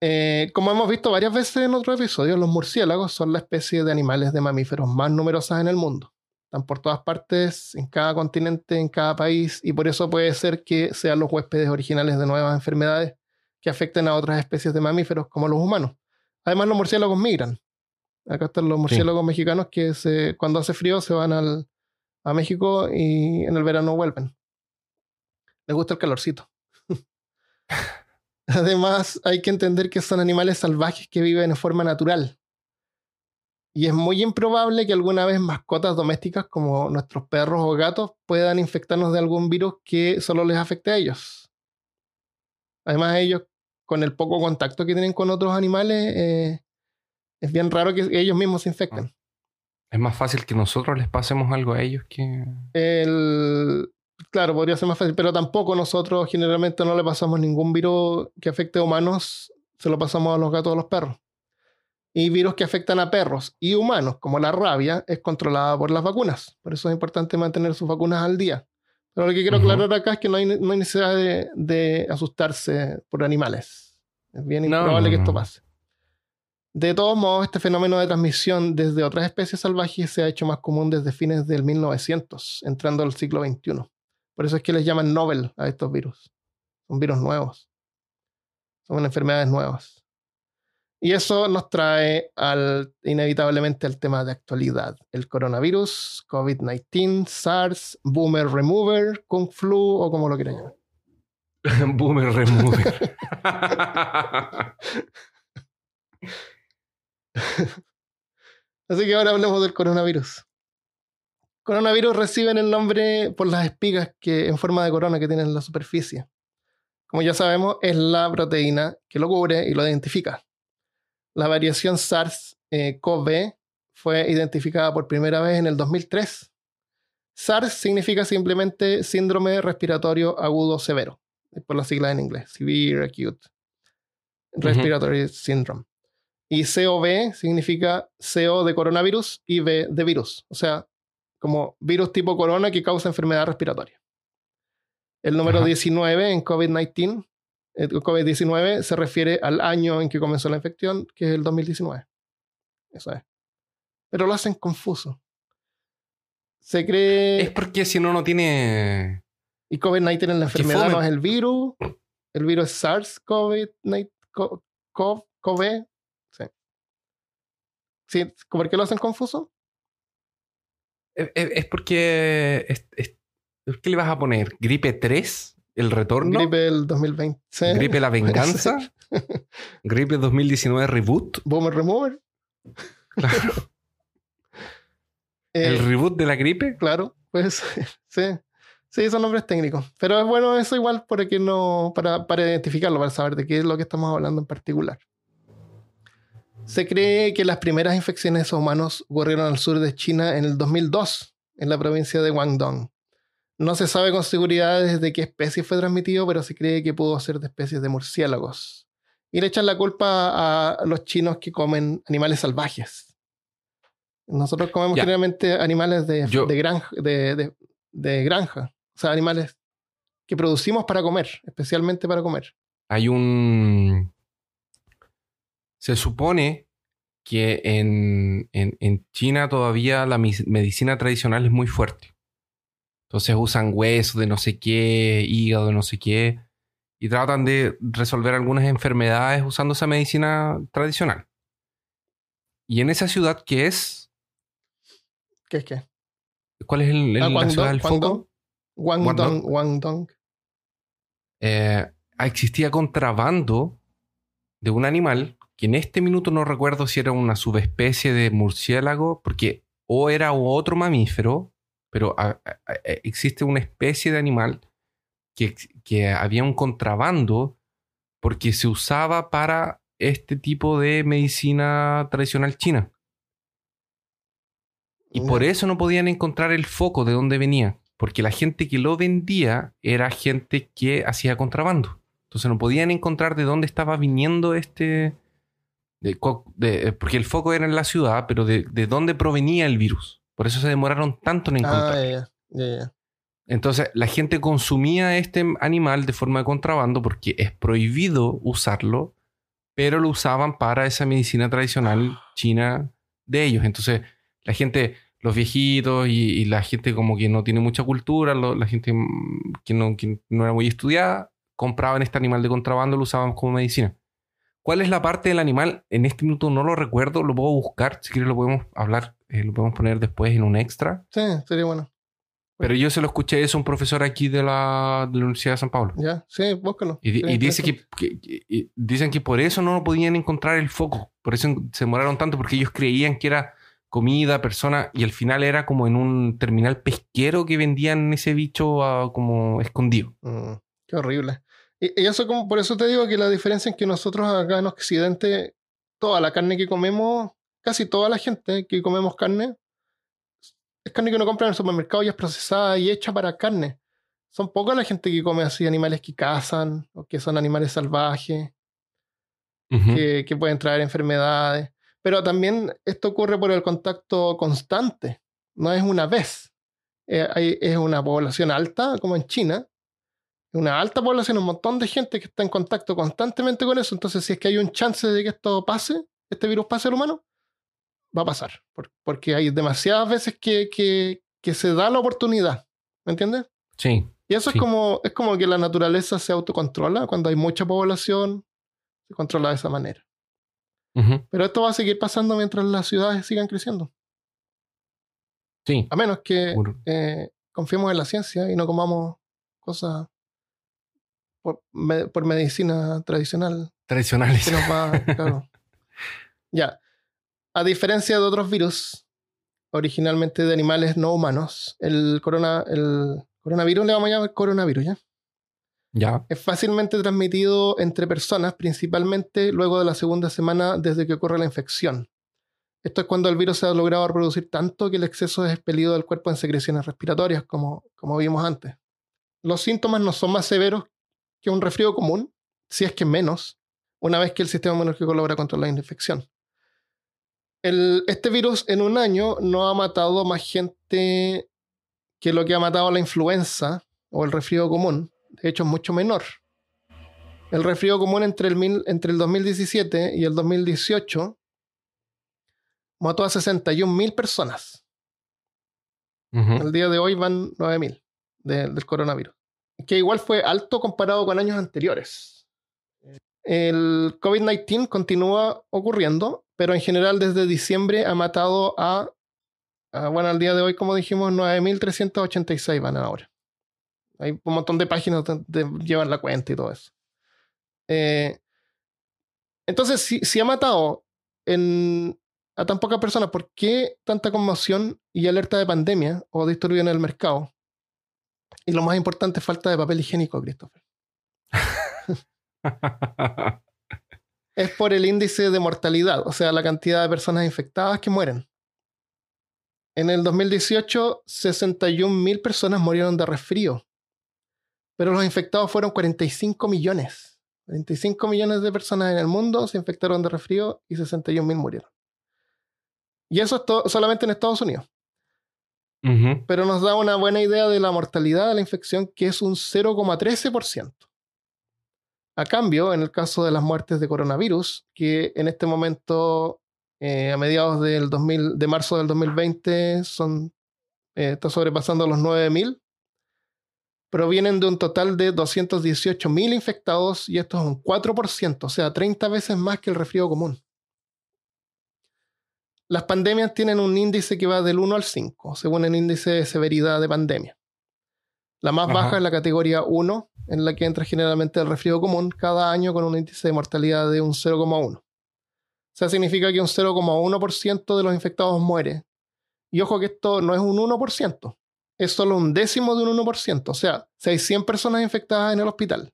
Speaker 1: Eh, como hemos visto varias veces en otros episodios, los murciélagos son la especie de animales de mamíferos más numerosas en el mundo están por todas partes, en cada continente, en cada país, y por eso puede ser que sean los huéspedes originales de nuevas enfermedades que afecten a otras especies de mamíferos como los humanos. Además, los murciélagos migran. Acá están los murciélagos mexicanos que se, cuando hace frío se van al, a México y en el verano vuelven. Les gusta el calorcito. Además, hay que entender que son animales salvajes que viven en forma natural. Y es muy improbable que alguna vez mascotas domésticas como nuestros perros o gatos puedan infectarnos de algún virus que solo les afecte a ellos. Además, ellos, con el poco contacto que tienen con otros animales, eh, es bien raro que ellos mismos se infecten.
Speaker 2: Es más fácil que nosotros les pasemos algo a ellos que...
Speaker 1: El, claro, podría ser más fácil, pero tampoco nosotros generalmente no le pasamos ningún virus que afecte a humanos, se lo pasamos a los gatos o a los perros y virus que afectan a perros y humanos, como la rabia, es controlada por las vacunas. Por eso es importante mantener sus vacunas al día. Pero lo que quiero aclarar acá es que no hay, necesidad de, asustarse por animales. Es bien improbable que esto pase. De todos modos, este fenómeno de transmisión desde otras especies salvajes se ha hecho más común desde fines del 1900, entrando al siglo XXI. Por eso es que les llaman novel a estos virus. Son virus nuevos. Son enfermedades nuevas. Y eso nos trae al, inevitablemente al tema de actualidad. El coronavirus, COVID-19, SARS, Boomer Remover, Kung Flu o como lo quieran llamar.
Speaker 2: Boomer Remover.
Speaker 1: Así que ahora hablemos del coronavirus. Coronavirus reciben el nombre por las espigas que, en forma de corona que tienen en la superficie. Como ya sabemos, es la proteína que lo cubre y lo identifica. La variación SARS-CoV fue identificada por primera vez en el 2003. SARS significa simplemente síndrome respiratorio agudo severo, por la sigla en inglés, Severe Acute Respiratory Syndrome. Y COV significa CO de coronavirus y V de virus, o sea, como virus tipo corona que causa enfermedad respiratoria. El número 19 en COVID-19 el COVID-19 se refiere al año en que comenzó la infección, que es el 2019. Eso es. Pero lo hacen confuso. Se cree.
Speaker 2: Es porque si no, no tiene.
Speaker 1: Y COVID-19 en la enfermedad no es el virus. El virus es SARS-CoV. CoV. Sí. sí. ¿Por qué lo hacen confuso?
Speaker 2: Es, porque ¿Qué le vas a poner? ¿Gripe 3? ¿El retorno?
Speaker 1: Gripe el 2020.
Speaker 2: ¿Gripe la venganza? ¿Gripe 2019 reboot?
Speaker 1: ¿Boomer Remover?
Speaker 2: Claro. ¿El eh, reboot de la gripe?
Speaker 1: Claro, pues sí. Sí, son nombres técnicos. Pero es bueno eso igual porque no, para, para identificarlo, para saber de qué es lo que estamos hablando en particular. Se cree que las primeras infecciones a humanos ocurrieron al sur de China en el 2002, en la provincia de Guangdong. No se sabe con seguridad desde qué especie fue transmitido, pero se cree que pudo ser de especies de murciélagos. Y le echan la culpa a los chinos que comen animales salvajes. Nosotros comemos generalmente animales de, granja, de granja. O sea, animales que producimos para comer, especialmente para comer.
Speaker 2: Hay un... Se supone que en, China todavía la medicina tradicional es muy fuerte. Entonces usan huesos de no sé qué, hígado de no sé qué, y tratan de resolver algunas enfermedades usando esa medicina tradicional. Y en esa ciudad, ¿qué es?
Speaker 1: ¿Qué es qué?
Speaker 2: ¿Cuál es el, ah, la ciudad del foco?
Speaker 1: Guangdong.
Speaker 2: Eh, existía contrabando de un animal que en este minuto no recuerdo si era una subespecie de murciélago, porque o era otro mamífero, pero existe una especie de animal que, que había un contrabando porque se usaba para este tipo de medicina tradicional china. Y por eso no podían encontrar el foco de dónde venía porque la gente que lo vendía era gente que hacía contrabando. Entonces no podían encontrar de dónde estaba viniendo este... porque el foco era en la ciudad, pero de, dónde provenía el virus. Por eso se demoraron tanto en encontrar. Ah, Entonces la gente consumía este animal de forma de contrabando porque es prohibido usarlo, pero lo usaban para esa medicina tradicional china de ellos. Entonces la gente los viejitos y, la gente como que no tiene mucha cultura, la gente que no, no, era muy estudiada, compraban este animal de contrabando, lo usaban como medicina. ¿Cuál es la parte del animal? En este minuto no lo recuerdo, lo puedo buscar, si quieres lo podemos hablar, eh, lo podemos poner después en un extra.
Speaker 1: Sí, sería bueno.
Speaker 2: Pero yo se lo escuché, es un profesor aquí de la, Universidad de San Pablo.
Speaker 1: Ya, sí, búscalo.
Speaker 2: Y, dice que, dicen que por eso no podían encontrar el foco, por eso se demoraron tanto, porque ellos creían que era comida, persona, y al final era como en un terminal pesquero que vendían ese bicho como escondido.
Speaker 1: Mm, qué horrible. Y, eso como, por eso te digo que la diferencia es que nosotros acá en Occidente, toda la carne que comemos, casi toda la gente que comemos carne, es carne que uno compra en el supermercado y es procesada y hecha para carne. Son pocas la gente que come así animales que cazan o que son animales salvajes, que, que pueden traer enfermedades. Pero también esto ocurre por el contacto constante, no es una vez. Eh, es una población alta, como en China, una alta población, un montón de gente que está en contacto constantemente con eso. Entonces, si es que hay un chance de que esto pase, este virus pase al humano, va a pasar. porque hay demasiadas veces que, que, se da la oportunidad. ¿Me entiendes?
Speaker 2: Sí.
Speaker 1: Y eso
Speaker 2: es,
Speaker 1: como, es como que la naturaleza se autocontrola. Cuando hay mucha población, se controla de esa manera. Pero esto va a seguir pasando mientras las ciudades sigan creciendo.
Speaker 2: Sí.
Speaker 1: A menos que eh, confiemos en la ciencia y no comamos cosas por, medicina tradicional.
Speaker 2: Tradicionales.
Speaker 1: Ya. A diferencia de otros virus, originalmente de animales no humanos, el, corona, el coronavirus le vamos a llamar coronavirus, ¿ya? Es fácilmente transmitido entre personas, principalmente luego de la segunda semana desde que ocurre la infección. Esto es cuando el virus se ha logrado reproducir tanto que el exceso es expelido del cuerpo en secreciones respiratorias, como, como vimos antes. Los síntomas no son más severos que un resfrío común, si es que menos, una vez que el sistema inmunológico logra controlar la infección. Este virus en un año no ha matado más gente que lo que ha matado la influenza o el resfrío común, de hecho es mucho menor. El resfrío común entre el, entre el 2017 y el 2018 mató a 61.000 personas. El día de hoy van 9.000 del coronavirus, que igual fue alto comparado con años anteriores. El COVID-19 continúa ocurriendo, pero en general desde diciembre ha matado a, a, bueno, al día de hoy, como dijimos, 9.386 van ahora. Hay un montón de páginas donde llevan la cuenta y todo eso. Eh, entonces, si, si, ha matado en, a tan pocas personas, ¿por qué tanta conmoción y alerta de pandemia o disturbios en el mercado? Y lo más importante, falta de papel higiénico, Christopher. es por el índice de mortalidad, o sea, la cantidad de personas infectadas que mueren. En el 2018, 61.000 personas murieron de resfrío, pero los infectados fueron 45 millones. 45 millones de personas en el mundo se infectaron de resfrío y 61.000 murieron. Y eso es solamente en Estados Unidos. Pero nos da una buena idea de la mortalidad de la infección, que es un 0,13%. A cambio, en el caso de las muertes de coronavirus, que en este momento, eh, a mediados del 2000, de marzo del 2020, son, eh, está sobrepasando los 9.000, provienen de un total de 218.000 infectados y esto es un 4%, o sea, 30 veces más que el resfrío común. Las pandemias tienen un índice que va del 1 al 5, según el índice de severidad de pandemia. La más baja es la categoría 1, en la que entra generalmente el resfrío común cada año con un índice de mortalidad de un 0,1. O sea, significa que un 0,1% de los infectados muere. Y ojo que esto no es un 1%, es solo un décimo de un 1%. O sea, si hay 100 personas infectadas en el hospital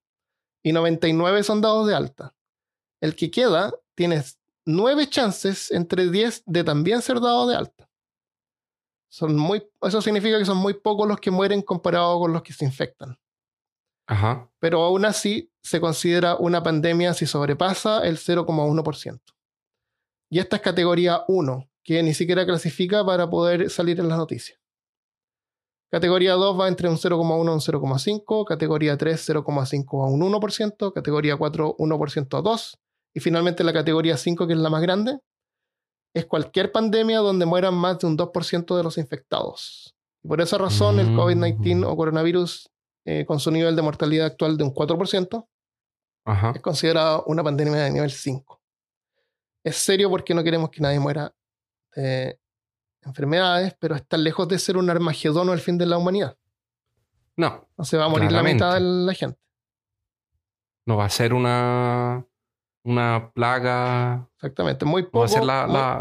Speaker 1: y 99 son dados de alta, el que queda tiene nueve chances entre 10 de también ser dado de alta. Son muy, eso significa que son muy pocos los que mueren comparado con los que se infectan.
Speaker 2: Ajá.
Speaker 1: Pero aún así se considera una pandemia si sobrepasa el 0,1%. Y esta es categoría 1, que ni siquiera clasifica para poder salir en las noticias. Categoría 2 va entre un 0,1 y un 0,5, categoría 3 0,5 a un 1%, categoría 4 1% a 2 y finalmente la categoría 5, que es la más grande, es cualquier pandemia donde mueran más de un 2% de los infectados. Y por esa razón, el COVID-19 mm. o coronavirus, eh, con su nivel de mortalidad actual de un 4%, es considerado una pandemia de nivel 5. Es serio porque no queremos que nadie muera de enfermedades, pero está lejos de ser un armagedón o el fin de la humanidad.
Speaker 2: No.
Speaker 1: No se va a morir la mitad de la gente.
Speaker 2: No va a ser una una plaga.
Speaker 1: Exactamente. Muy pocos,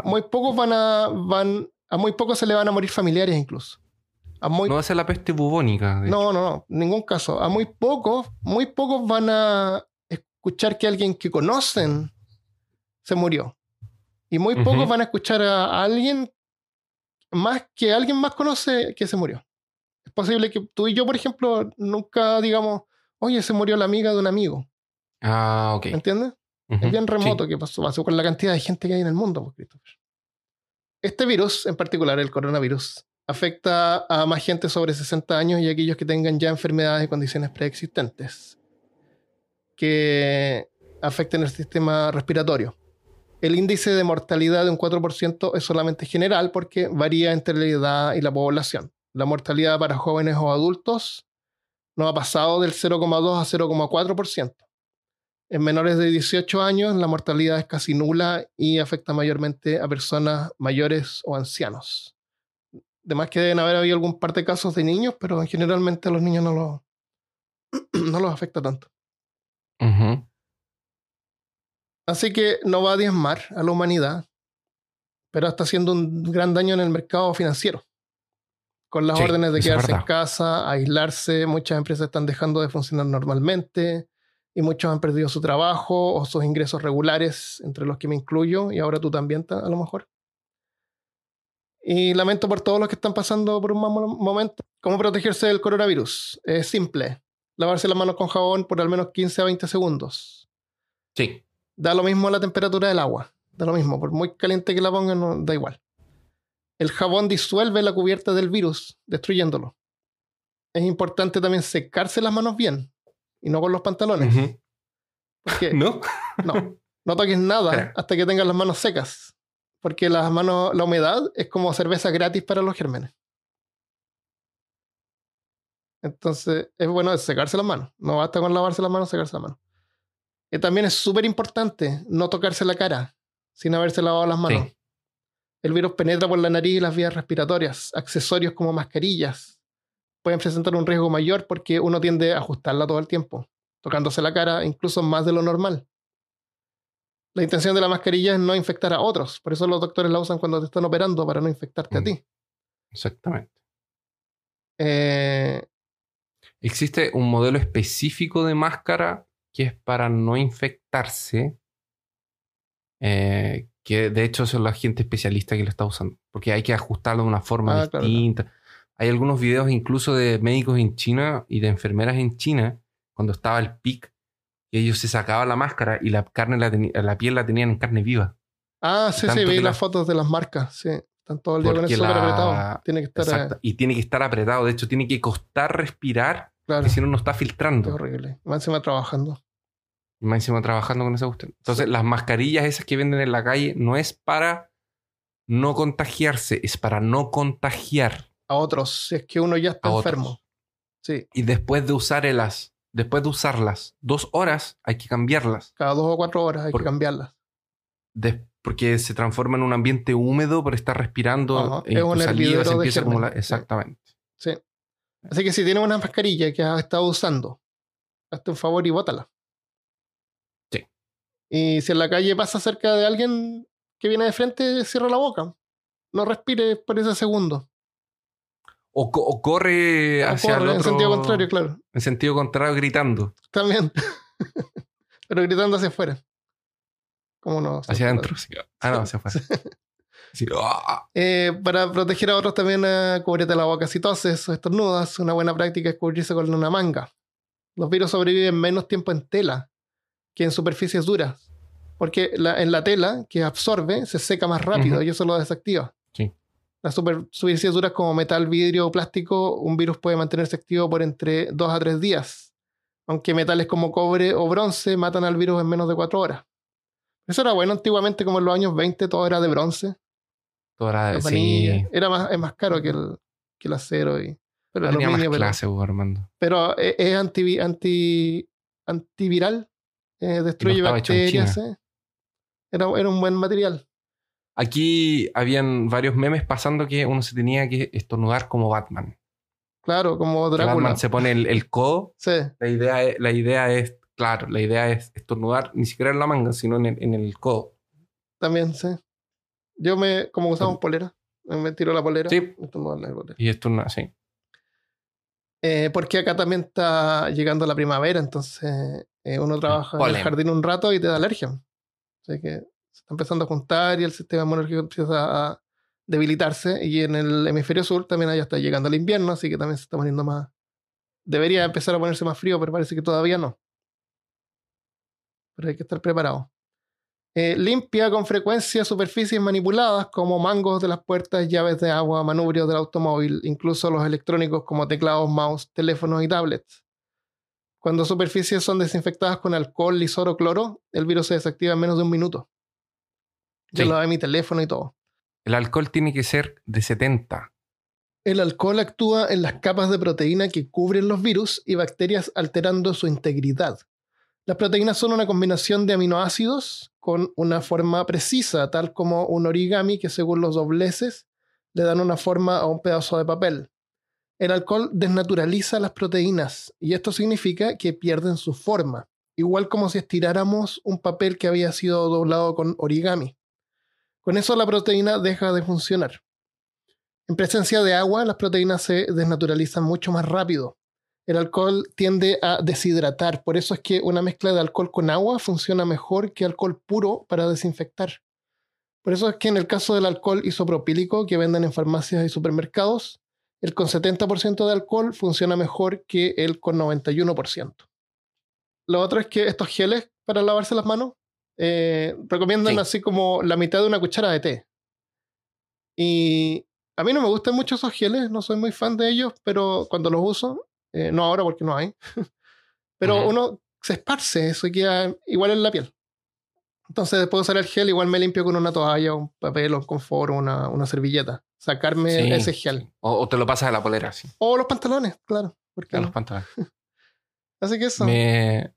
Speaker 1: muy, pocos van a. Van, a muy pocos se le van a morir familiares incluso.
Speaker 2: no va a ser la peste bubónica.
Speaker 1: No, no, no. Ningún caso. A muy pocos, muy pocos van a escuchar que alguien que conocen se murió. Y muy pocos van a escuchar a, alguien más que alguien más conoce que se murió. Es posible que tú y yo, por ejemplo, nunca digamos, oye, se murió la amiga de un amigo.
Speaker 2: Ah, ok.
Speaker 1: ¿Entiendes? Es bien remoto que pasó, pasó con la cantidad de gente que hay en el mundo, pues, Christopher. Este virus, en particular el coronavirus, afecta a más gente sobre 60 años y a aquellos que tengan ya enfermedades y condiciones preexistentes que afecten el sistema respiratorio. El índice de mortalidad de un 4% es solamente general porque varía entre la edad y la población. La mortalidad para jóvenes o adultos no ha pasado del 0,2 a 0,4%. En menores de 18 años la mortalidad es casi nula y afecta mayormente a personas mayores o ancianos. Además que deben haber habido algún par de casos de niños, pero generalmente a los niños no, lo, no los afecta tanto. Así que no va a diezmar a la humanidad, pero está haciendo un gran daño en el mercado financiero. Con las órdenes de quedarse en casa, aislarse, muchas empresas están dejando de funcionar normalmente y muchos han perdido su trabajo o sus ingresos regulares, entre los que me incluyo, y ahora tú también a lo mejor. Y lamento por todos los que están pasando por un mal momento. ¿Cómo protegerse del coronavirus? Es simple. Lavarse las manos con jabón por al menos 15 a 20 segundos.
Speaker 2: Sí.
Speaker 1: Da lo mismo la temperatura del agua. Da lo mismo. Por muy caliente que la pongan, no, da igual. El jabón disuelve la cubierta del virus, destruyéndolo. Es importante también secarse las manos bien y no con los pantalones.
Speaker 2: ¿No?
Speaker 1: No. No toques nada hasta que tengas las manos secas. Porque las manos, la humedad es como cerveza gratis para los gérmenes. Entonces, es bueno secarse las manos. No basta con lavarse las manos, secarse las manos. Y también es súper importante no tocarse la cara sin haberse lavado las manos. El virus penetra por la nariz y las vías respiratorias. Accesorios como mascarillas, pueden presentar un riesgo mayor porque uno tiende a ajustarla todo el tiempo, tocándose la cara incluso más de lo normal. La intención de la mascarilla es no infectar a otros, por eso los doctores la usan cuando te están operando para no infectarte a mm. ti.
Speaker 2: Exactamente. Eh, Existe un modelo específico de máscara que es para no infectarse, eh, que de hecho son la gente especialista que lo está usando, porque hay que ajustarlo de una forma ah, distinta. Hay algunos videos incluso de médicos en China y de enfermeras en China, cuando estaba el pic, que ellos se sacaban la máscara y la carne la, la piel la tenían en carne viva.
Speaker 1: Ah, sí, sí, vi las fotos de las marcas, sí. Están todo el día con eso apretado. Tiene que estar.
Speaker 2: Y tiene que estar apretado. De hecho, tiene que costar respirar. Claro. si no, no está filtrando.
Speaker 1: Qué horrible. Más encima trabajando.
Speaker 2: Más encima trabajando con esa cuestión. Entonces, las mascarillas esas que venden en la calle no es para no contagiarse, es para no contagiar.
Speaker 1: A otros, si es que uno ya está enfermo. Sí.
Speaker 2: Y después de usar las, después de usarlas dos horas, hay que cambiarlas.
Speaker 1: Cada dos o cuatro horas hay que cambiarlas.
Speaker 2: porque se transforma en un ambiente húmedo por estar respirando.
Speaker 1: es un saliva se empieza como
Speaker 2: Exactamente.
Speaker 1: Sí. Así que si tienes una mascarilla que has estado usando, hazte un favor y bótala. Y si en la calle pasa cerca de alguien que viene de frente, cierra la boca. No respire por ese segundo.
Speaker 2: O, corre hacia el otro,
Speaker 1: En sentido contrario, claro.
Speaker 2: En sentido contrario, gritando.
Speaker 1: También. Pero gritando hacia afuera. ¿Cómo no?
Speaker 2: Hacia adentro. Ah, no, hacia afuera.
Speaker 1: ¡ah! eh, para proteger a otros también cúbrete la boca si toses o estornudas. Una buena práctica es cubrirse con una manga. Los virus sobreviven menos tiempo en tela que en superficies duras. Porque en la tela que absorbe se seca más rápido y eso lo desactiva. Las superficies duras como metal, vidrio o plástico, un virus puede mantenerse activo por entre 2 a 3 días. Aunque metales como cobre o bronce matan al virus en menos de 4 horas. Eso era bueno antiguamente, como en los años 20, todo era de bronce.
Speaker 2: Todo era de sí.
Speaker 1: Era más, es más caro que el, que el acero. Y,
Speaker 2: pero tenía más clase, Armando.
Speaker 1: Pero es, es anti, anti, antiviral eh, destruye bacterias. Eh. Era, era un buen material.
Speaker 2: Aquí habían varios memes pasando que uno se tenía que estornudar como Batman.
Speaker 1: Claro, como Drácula. Batman
Speaker 2: se pone el, el codo.
Speaker 1: Sí.
Speaker 2: La idea, es, la idea es, claro, la idea es estornudar ni siquiera en la manga, sino en el, en el codo.
Speaker 1: También, sí. Yo me, como usamos polera, me tiro la polera.
Speaker 2: Sí. Y estornuda, sí.
Speaker 1: Eh, porque acá también está llegando la primavera, entonces eh, uno trabaja en el jardín un rato y te da alergia. Así que está empezando a juntar y el sistema inmunológico empieza a debilitarse. Y en el hemisferio sur también ya está llegando el invierno, así que también se está poniendo más. Debería empezar a ponerse más frío, pero parece que todavía no. Pero hay que estar preparado. Eh, limpia con frecuencia superficies manipuladas como mangos de las puertas, llaves de agua, manubrios del automóvil, incluso los electrónicos como teclados, mouse, teléfonos y tablets. Cuando superficies son desinfectadas con alcohol, lisor o cloro, el virus se desactiva en menos de un minuto. Yo lo lo mi teléfono y todo.
Speaker 2: El alcohol tiene que ser de 70.
Speaker 1: El alcohol actúa en las capas de proteína que cubren los virus y bacterias alterando su integridad. Las proteínas son una combinación de aminoácidos con una forma precisa, tal como un origami que según los dobleces le dan una forma a un pedazo de papel. El alcohol desnaturaliza las proteínas y esto significa que pierden su forma, igual como si estiráramos un papel que había sido doblado con origami. Con eso la proteína deja de funcionar. En presencia de agua, las proteínas se desnaturalizan mucho más rápido el alcohol tiende a deshidratar. Por eso es que una mezcla de alcohol con agua funciona mejor que alcohol puro para desinfectar. Por eso es que en el caso del alcohol isopropílico que venden en farmacias y supermercados, el con 70% de alcohol funciona mejor que el con 91%. Lo otro es que estos geles para lavarse las manos eh, recomiendan así como la mitad de una cuchara de té. Y a mí no me gustan mucho esos geles, no soy muy fan de ellos, pero cuando los uso eh, no ahora porque no hay. Pero uno se esparce eso queda igual en la piel. Entonces, después de usar el gel, igual me limpio con una toalla, un papel, un confort, una, una servilleta. Sacarme ese gel.
Speaker 2: O, te lo pasas a la polera, sí.
Speaker 1: O los pantalones, claro.
Speaker 2: Porque los pantalones.
Speaker 1: Así que eso.
Speaker 2: Me,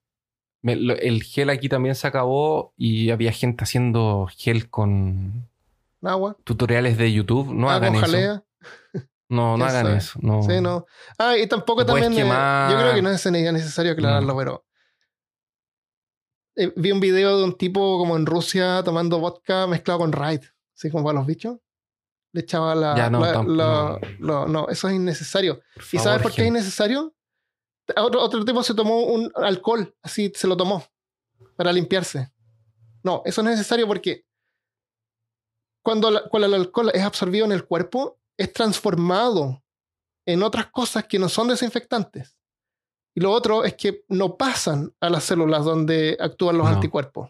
Speaker 2: el gel aquí también se acabó y había gente haciendo gel con
Speaker 1: agua.
Speaker 2: Tutoriales de YouTube. No ah, hagan eso. No, no hagan eso. No.
Speaker 1: Sí, no. Ah, y tampoco también. Eh, yo creo que no es necesario aclararlo, mm. pero. Eh, vi un video de un tipo como en Rusia tomando vodka mezclado con Raid, así como para los bichos. Le echaba la.
Speaker 2: Ya, no,
Speaker 1: no. eso es innecesario. ¿Y sabes por qué es innecesario? Otro, otro tipo se tomó un alcohol, así se lo tomó, para limpiarse. No, eso es necesario porque cuando, cuando el alcohol es absorbido en el cuerpo, es transformado en otras cosas que no son desinfectantes. Y lo otro es que no pasan a las células donde actúan los anticuerpos.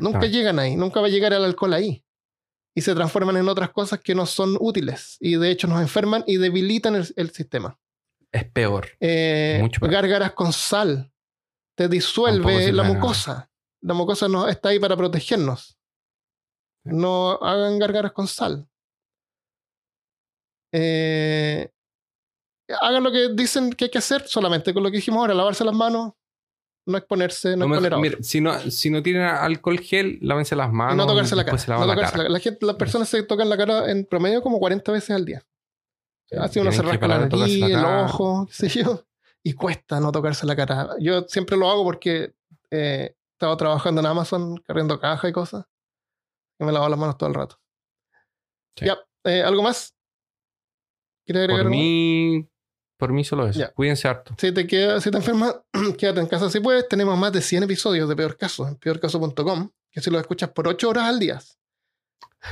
Speaker 1: Nunca llegan ahí, nunca va a llegar el alcohol ahí. Y se transforman en otras cosas que no son útiles. Y de hecho nos enferman y debilitan el, sistema.
Speaker 2: Es peor.
Speaker 1: Eh, Mucho Gárgaras con sal. Te disuelve la mucosa. La mucosa no, está ahí para protegernos. No hagan gárgaras con sal. Eh, hagan lo que dicen que hay que hacer, solamente con lo que dijimos ahora, lavarse las manos, no exponerse, no, exponer
Speaker 2: si no Si no tienen alcohol gel, lávense las manos.
Speaker 1: no tocarse la cara. La, gente, las personas se tocan la cara en promedio como 40 veces al día. Así uno se rasca la nariz, el ojo, qué sé yo. Y cuesta no tocarse la cara. Yo siempre lo hago porque eh, estaba trabajando en Amazon, cargando caja y cosas. Y me lavo las manos todo el rato. Ya, eh, ¿algo más?
Speaker 2: por mí, por mí solo eso. Cuídense harto.
Speaker 1: Si te, queda, si te enfermas, quédate en casa si puedes. Tenemos más de 100 episodios de Peor Caso en peorcaso.com, que si lo escuchas por 8 horas al día.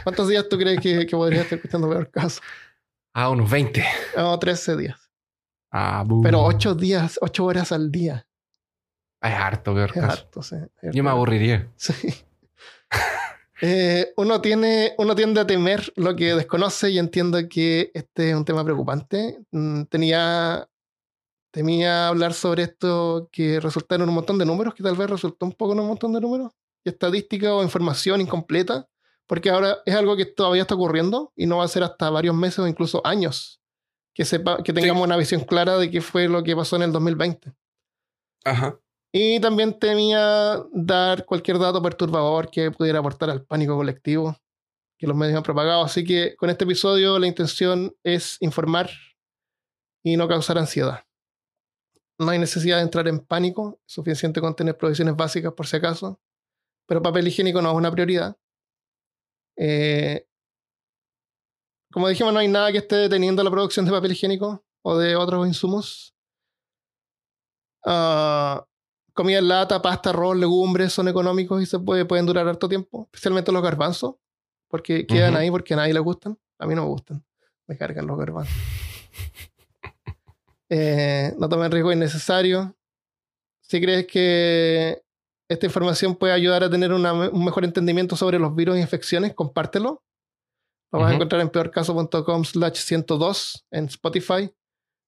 Speaker 1: ¿Cuántos días tú crees que, que podrías estar escuchando Peor Caso?
Speaker 2: Ah, unos 20.
Speaker 1: No, 13 días.
Speaker 2: Ah,
Speaker 1: Pero 8 días, 8 horas al día.
Speaker 2: Es harto, Peor
Speaker 1: es Harto, sí,
Speaker 2: Yo me aburriría.
Speaker 1: Sí. Eh, uno, tiene, uno tiende a temer lo que desconoce y entiendo que este es un tema preocupante. Mm, tenía, temía hablar sobre esto que resultaron un montón de números, que tal vez resultó un poco en un montón de números, y estadística o información incompleta, porque ahora es algo que todavía está ocurriendo y no va a ser hasta varios meses o incluso años que, sepa, que tengamos una visión clara de qué fue lo que pasó en el 2020.
Speaker 2: Ajá.
Speaker 1: Y también temía dar cualquier dato perturbador que pudiera aportar al pánico colectivo que los medios han propagado. Así que con este episodio la intención es informar y no causar ansiedad. No hay necesidad de entrar en pánico, es suficiente con tener provisiones básicas por si acaso, pero papel higiénico no es una prioridad. Eh, como dijimos, no hay nada que esté deteniendo la producción de papel higiénico o de otros insumos. Uh, comida en lata, pasta, arroz, legumbres son económicos y se pueden durar harto tiempo, especialmente los garbanzos, porque quedan ahí porque a nadie les gustan. A mí no me gustan, me cargan los garbanzos. Eh, no tomen riesgo innecesario. Si crees que esta información puede ayudar a tener un mejor entendimiento sobre los virus e infecciones, compártelo. Lo vas a encontrar en peorcaso.com slash 102 en Spotify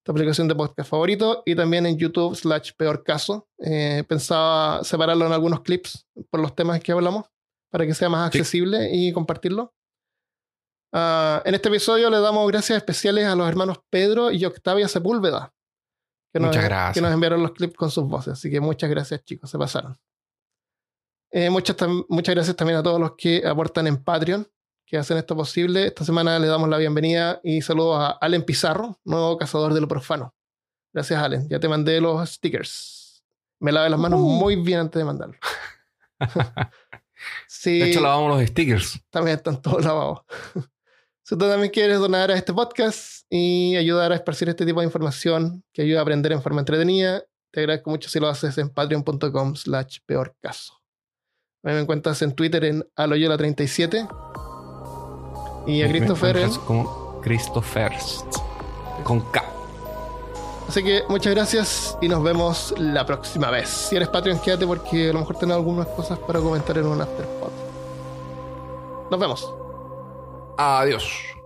Speaker 1: tu aplicación de podcast favorito y también en YouTube slash peor caso. Eh, pensaba separarlo en algunos clips por los temas que hablamos para que sea más accesible y compartirlo. Ah, en este episodio le damos gracias especiales a los hermanos Pedro y Octavia Sepúlveda. Que
Speaker 2: muchas gracias.
Speaker 1: Que nos enviaron los clips con sus voces. Así que muchas gracias, chicos. Se pasaron. Eh, muchas, muchas gracias también a todos los que aportan en Patreon que hacen esto posible. Esta semana le damos la bienvenida y saludos a Allen Pizarro, nuevo cazador de lo profano. Gracias, Allen. Ya te mandé los stickers. Me lavé las manos uh. muy bien antes de mandarlo.
Speaker 2: sí, de hecho, lavamos los stickers.
Speaker 1: También están todos lavados. si tú también quieres donar a este podcast y ayudar a esparcir este tipo de información que ayuda a aprender en forma entretenida, te agradezco mucho si lo haces en patreon.com slash peor caso. Me encuentras en Twitter en aloyola37 y a Christopher en...
Speaker 2: Como Christopher. Con K.
Speaker 1: Así que muchas gracias y nos vemos la próxima vez. Si eres Patreon, quédate porque a lo mejor tenés algunas cosas para comentar en un afterpod. Nos vemos.
Speaker 2: Adiós.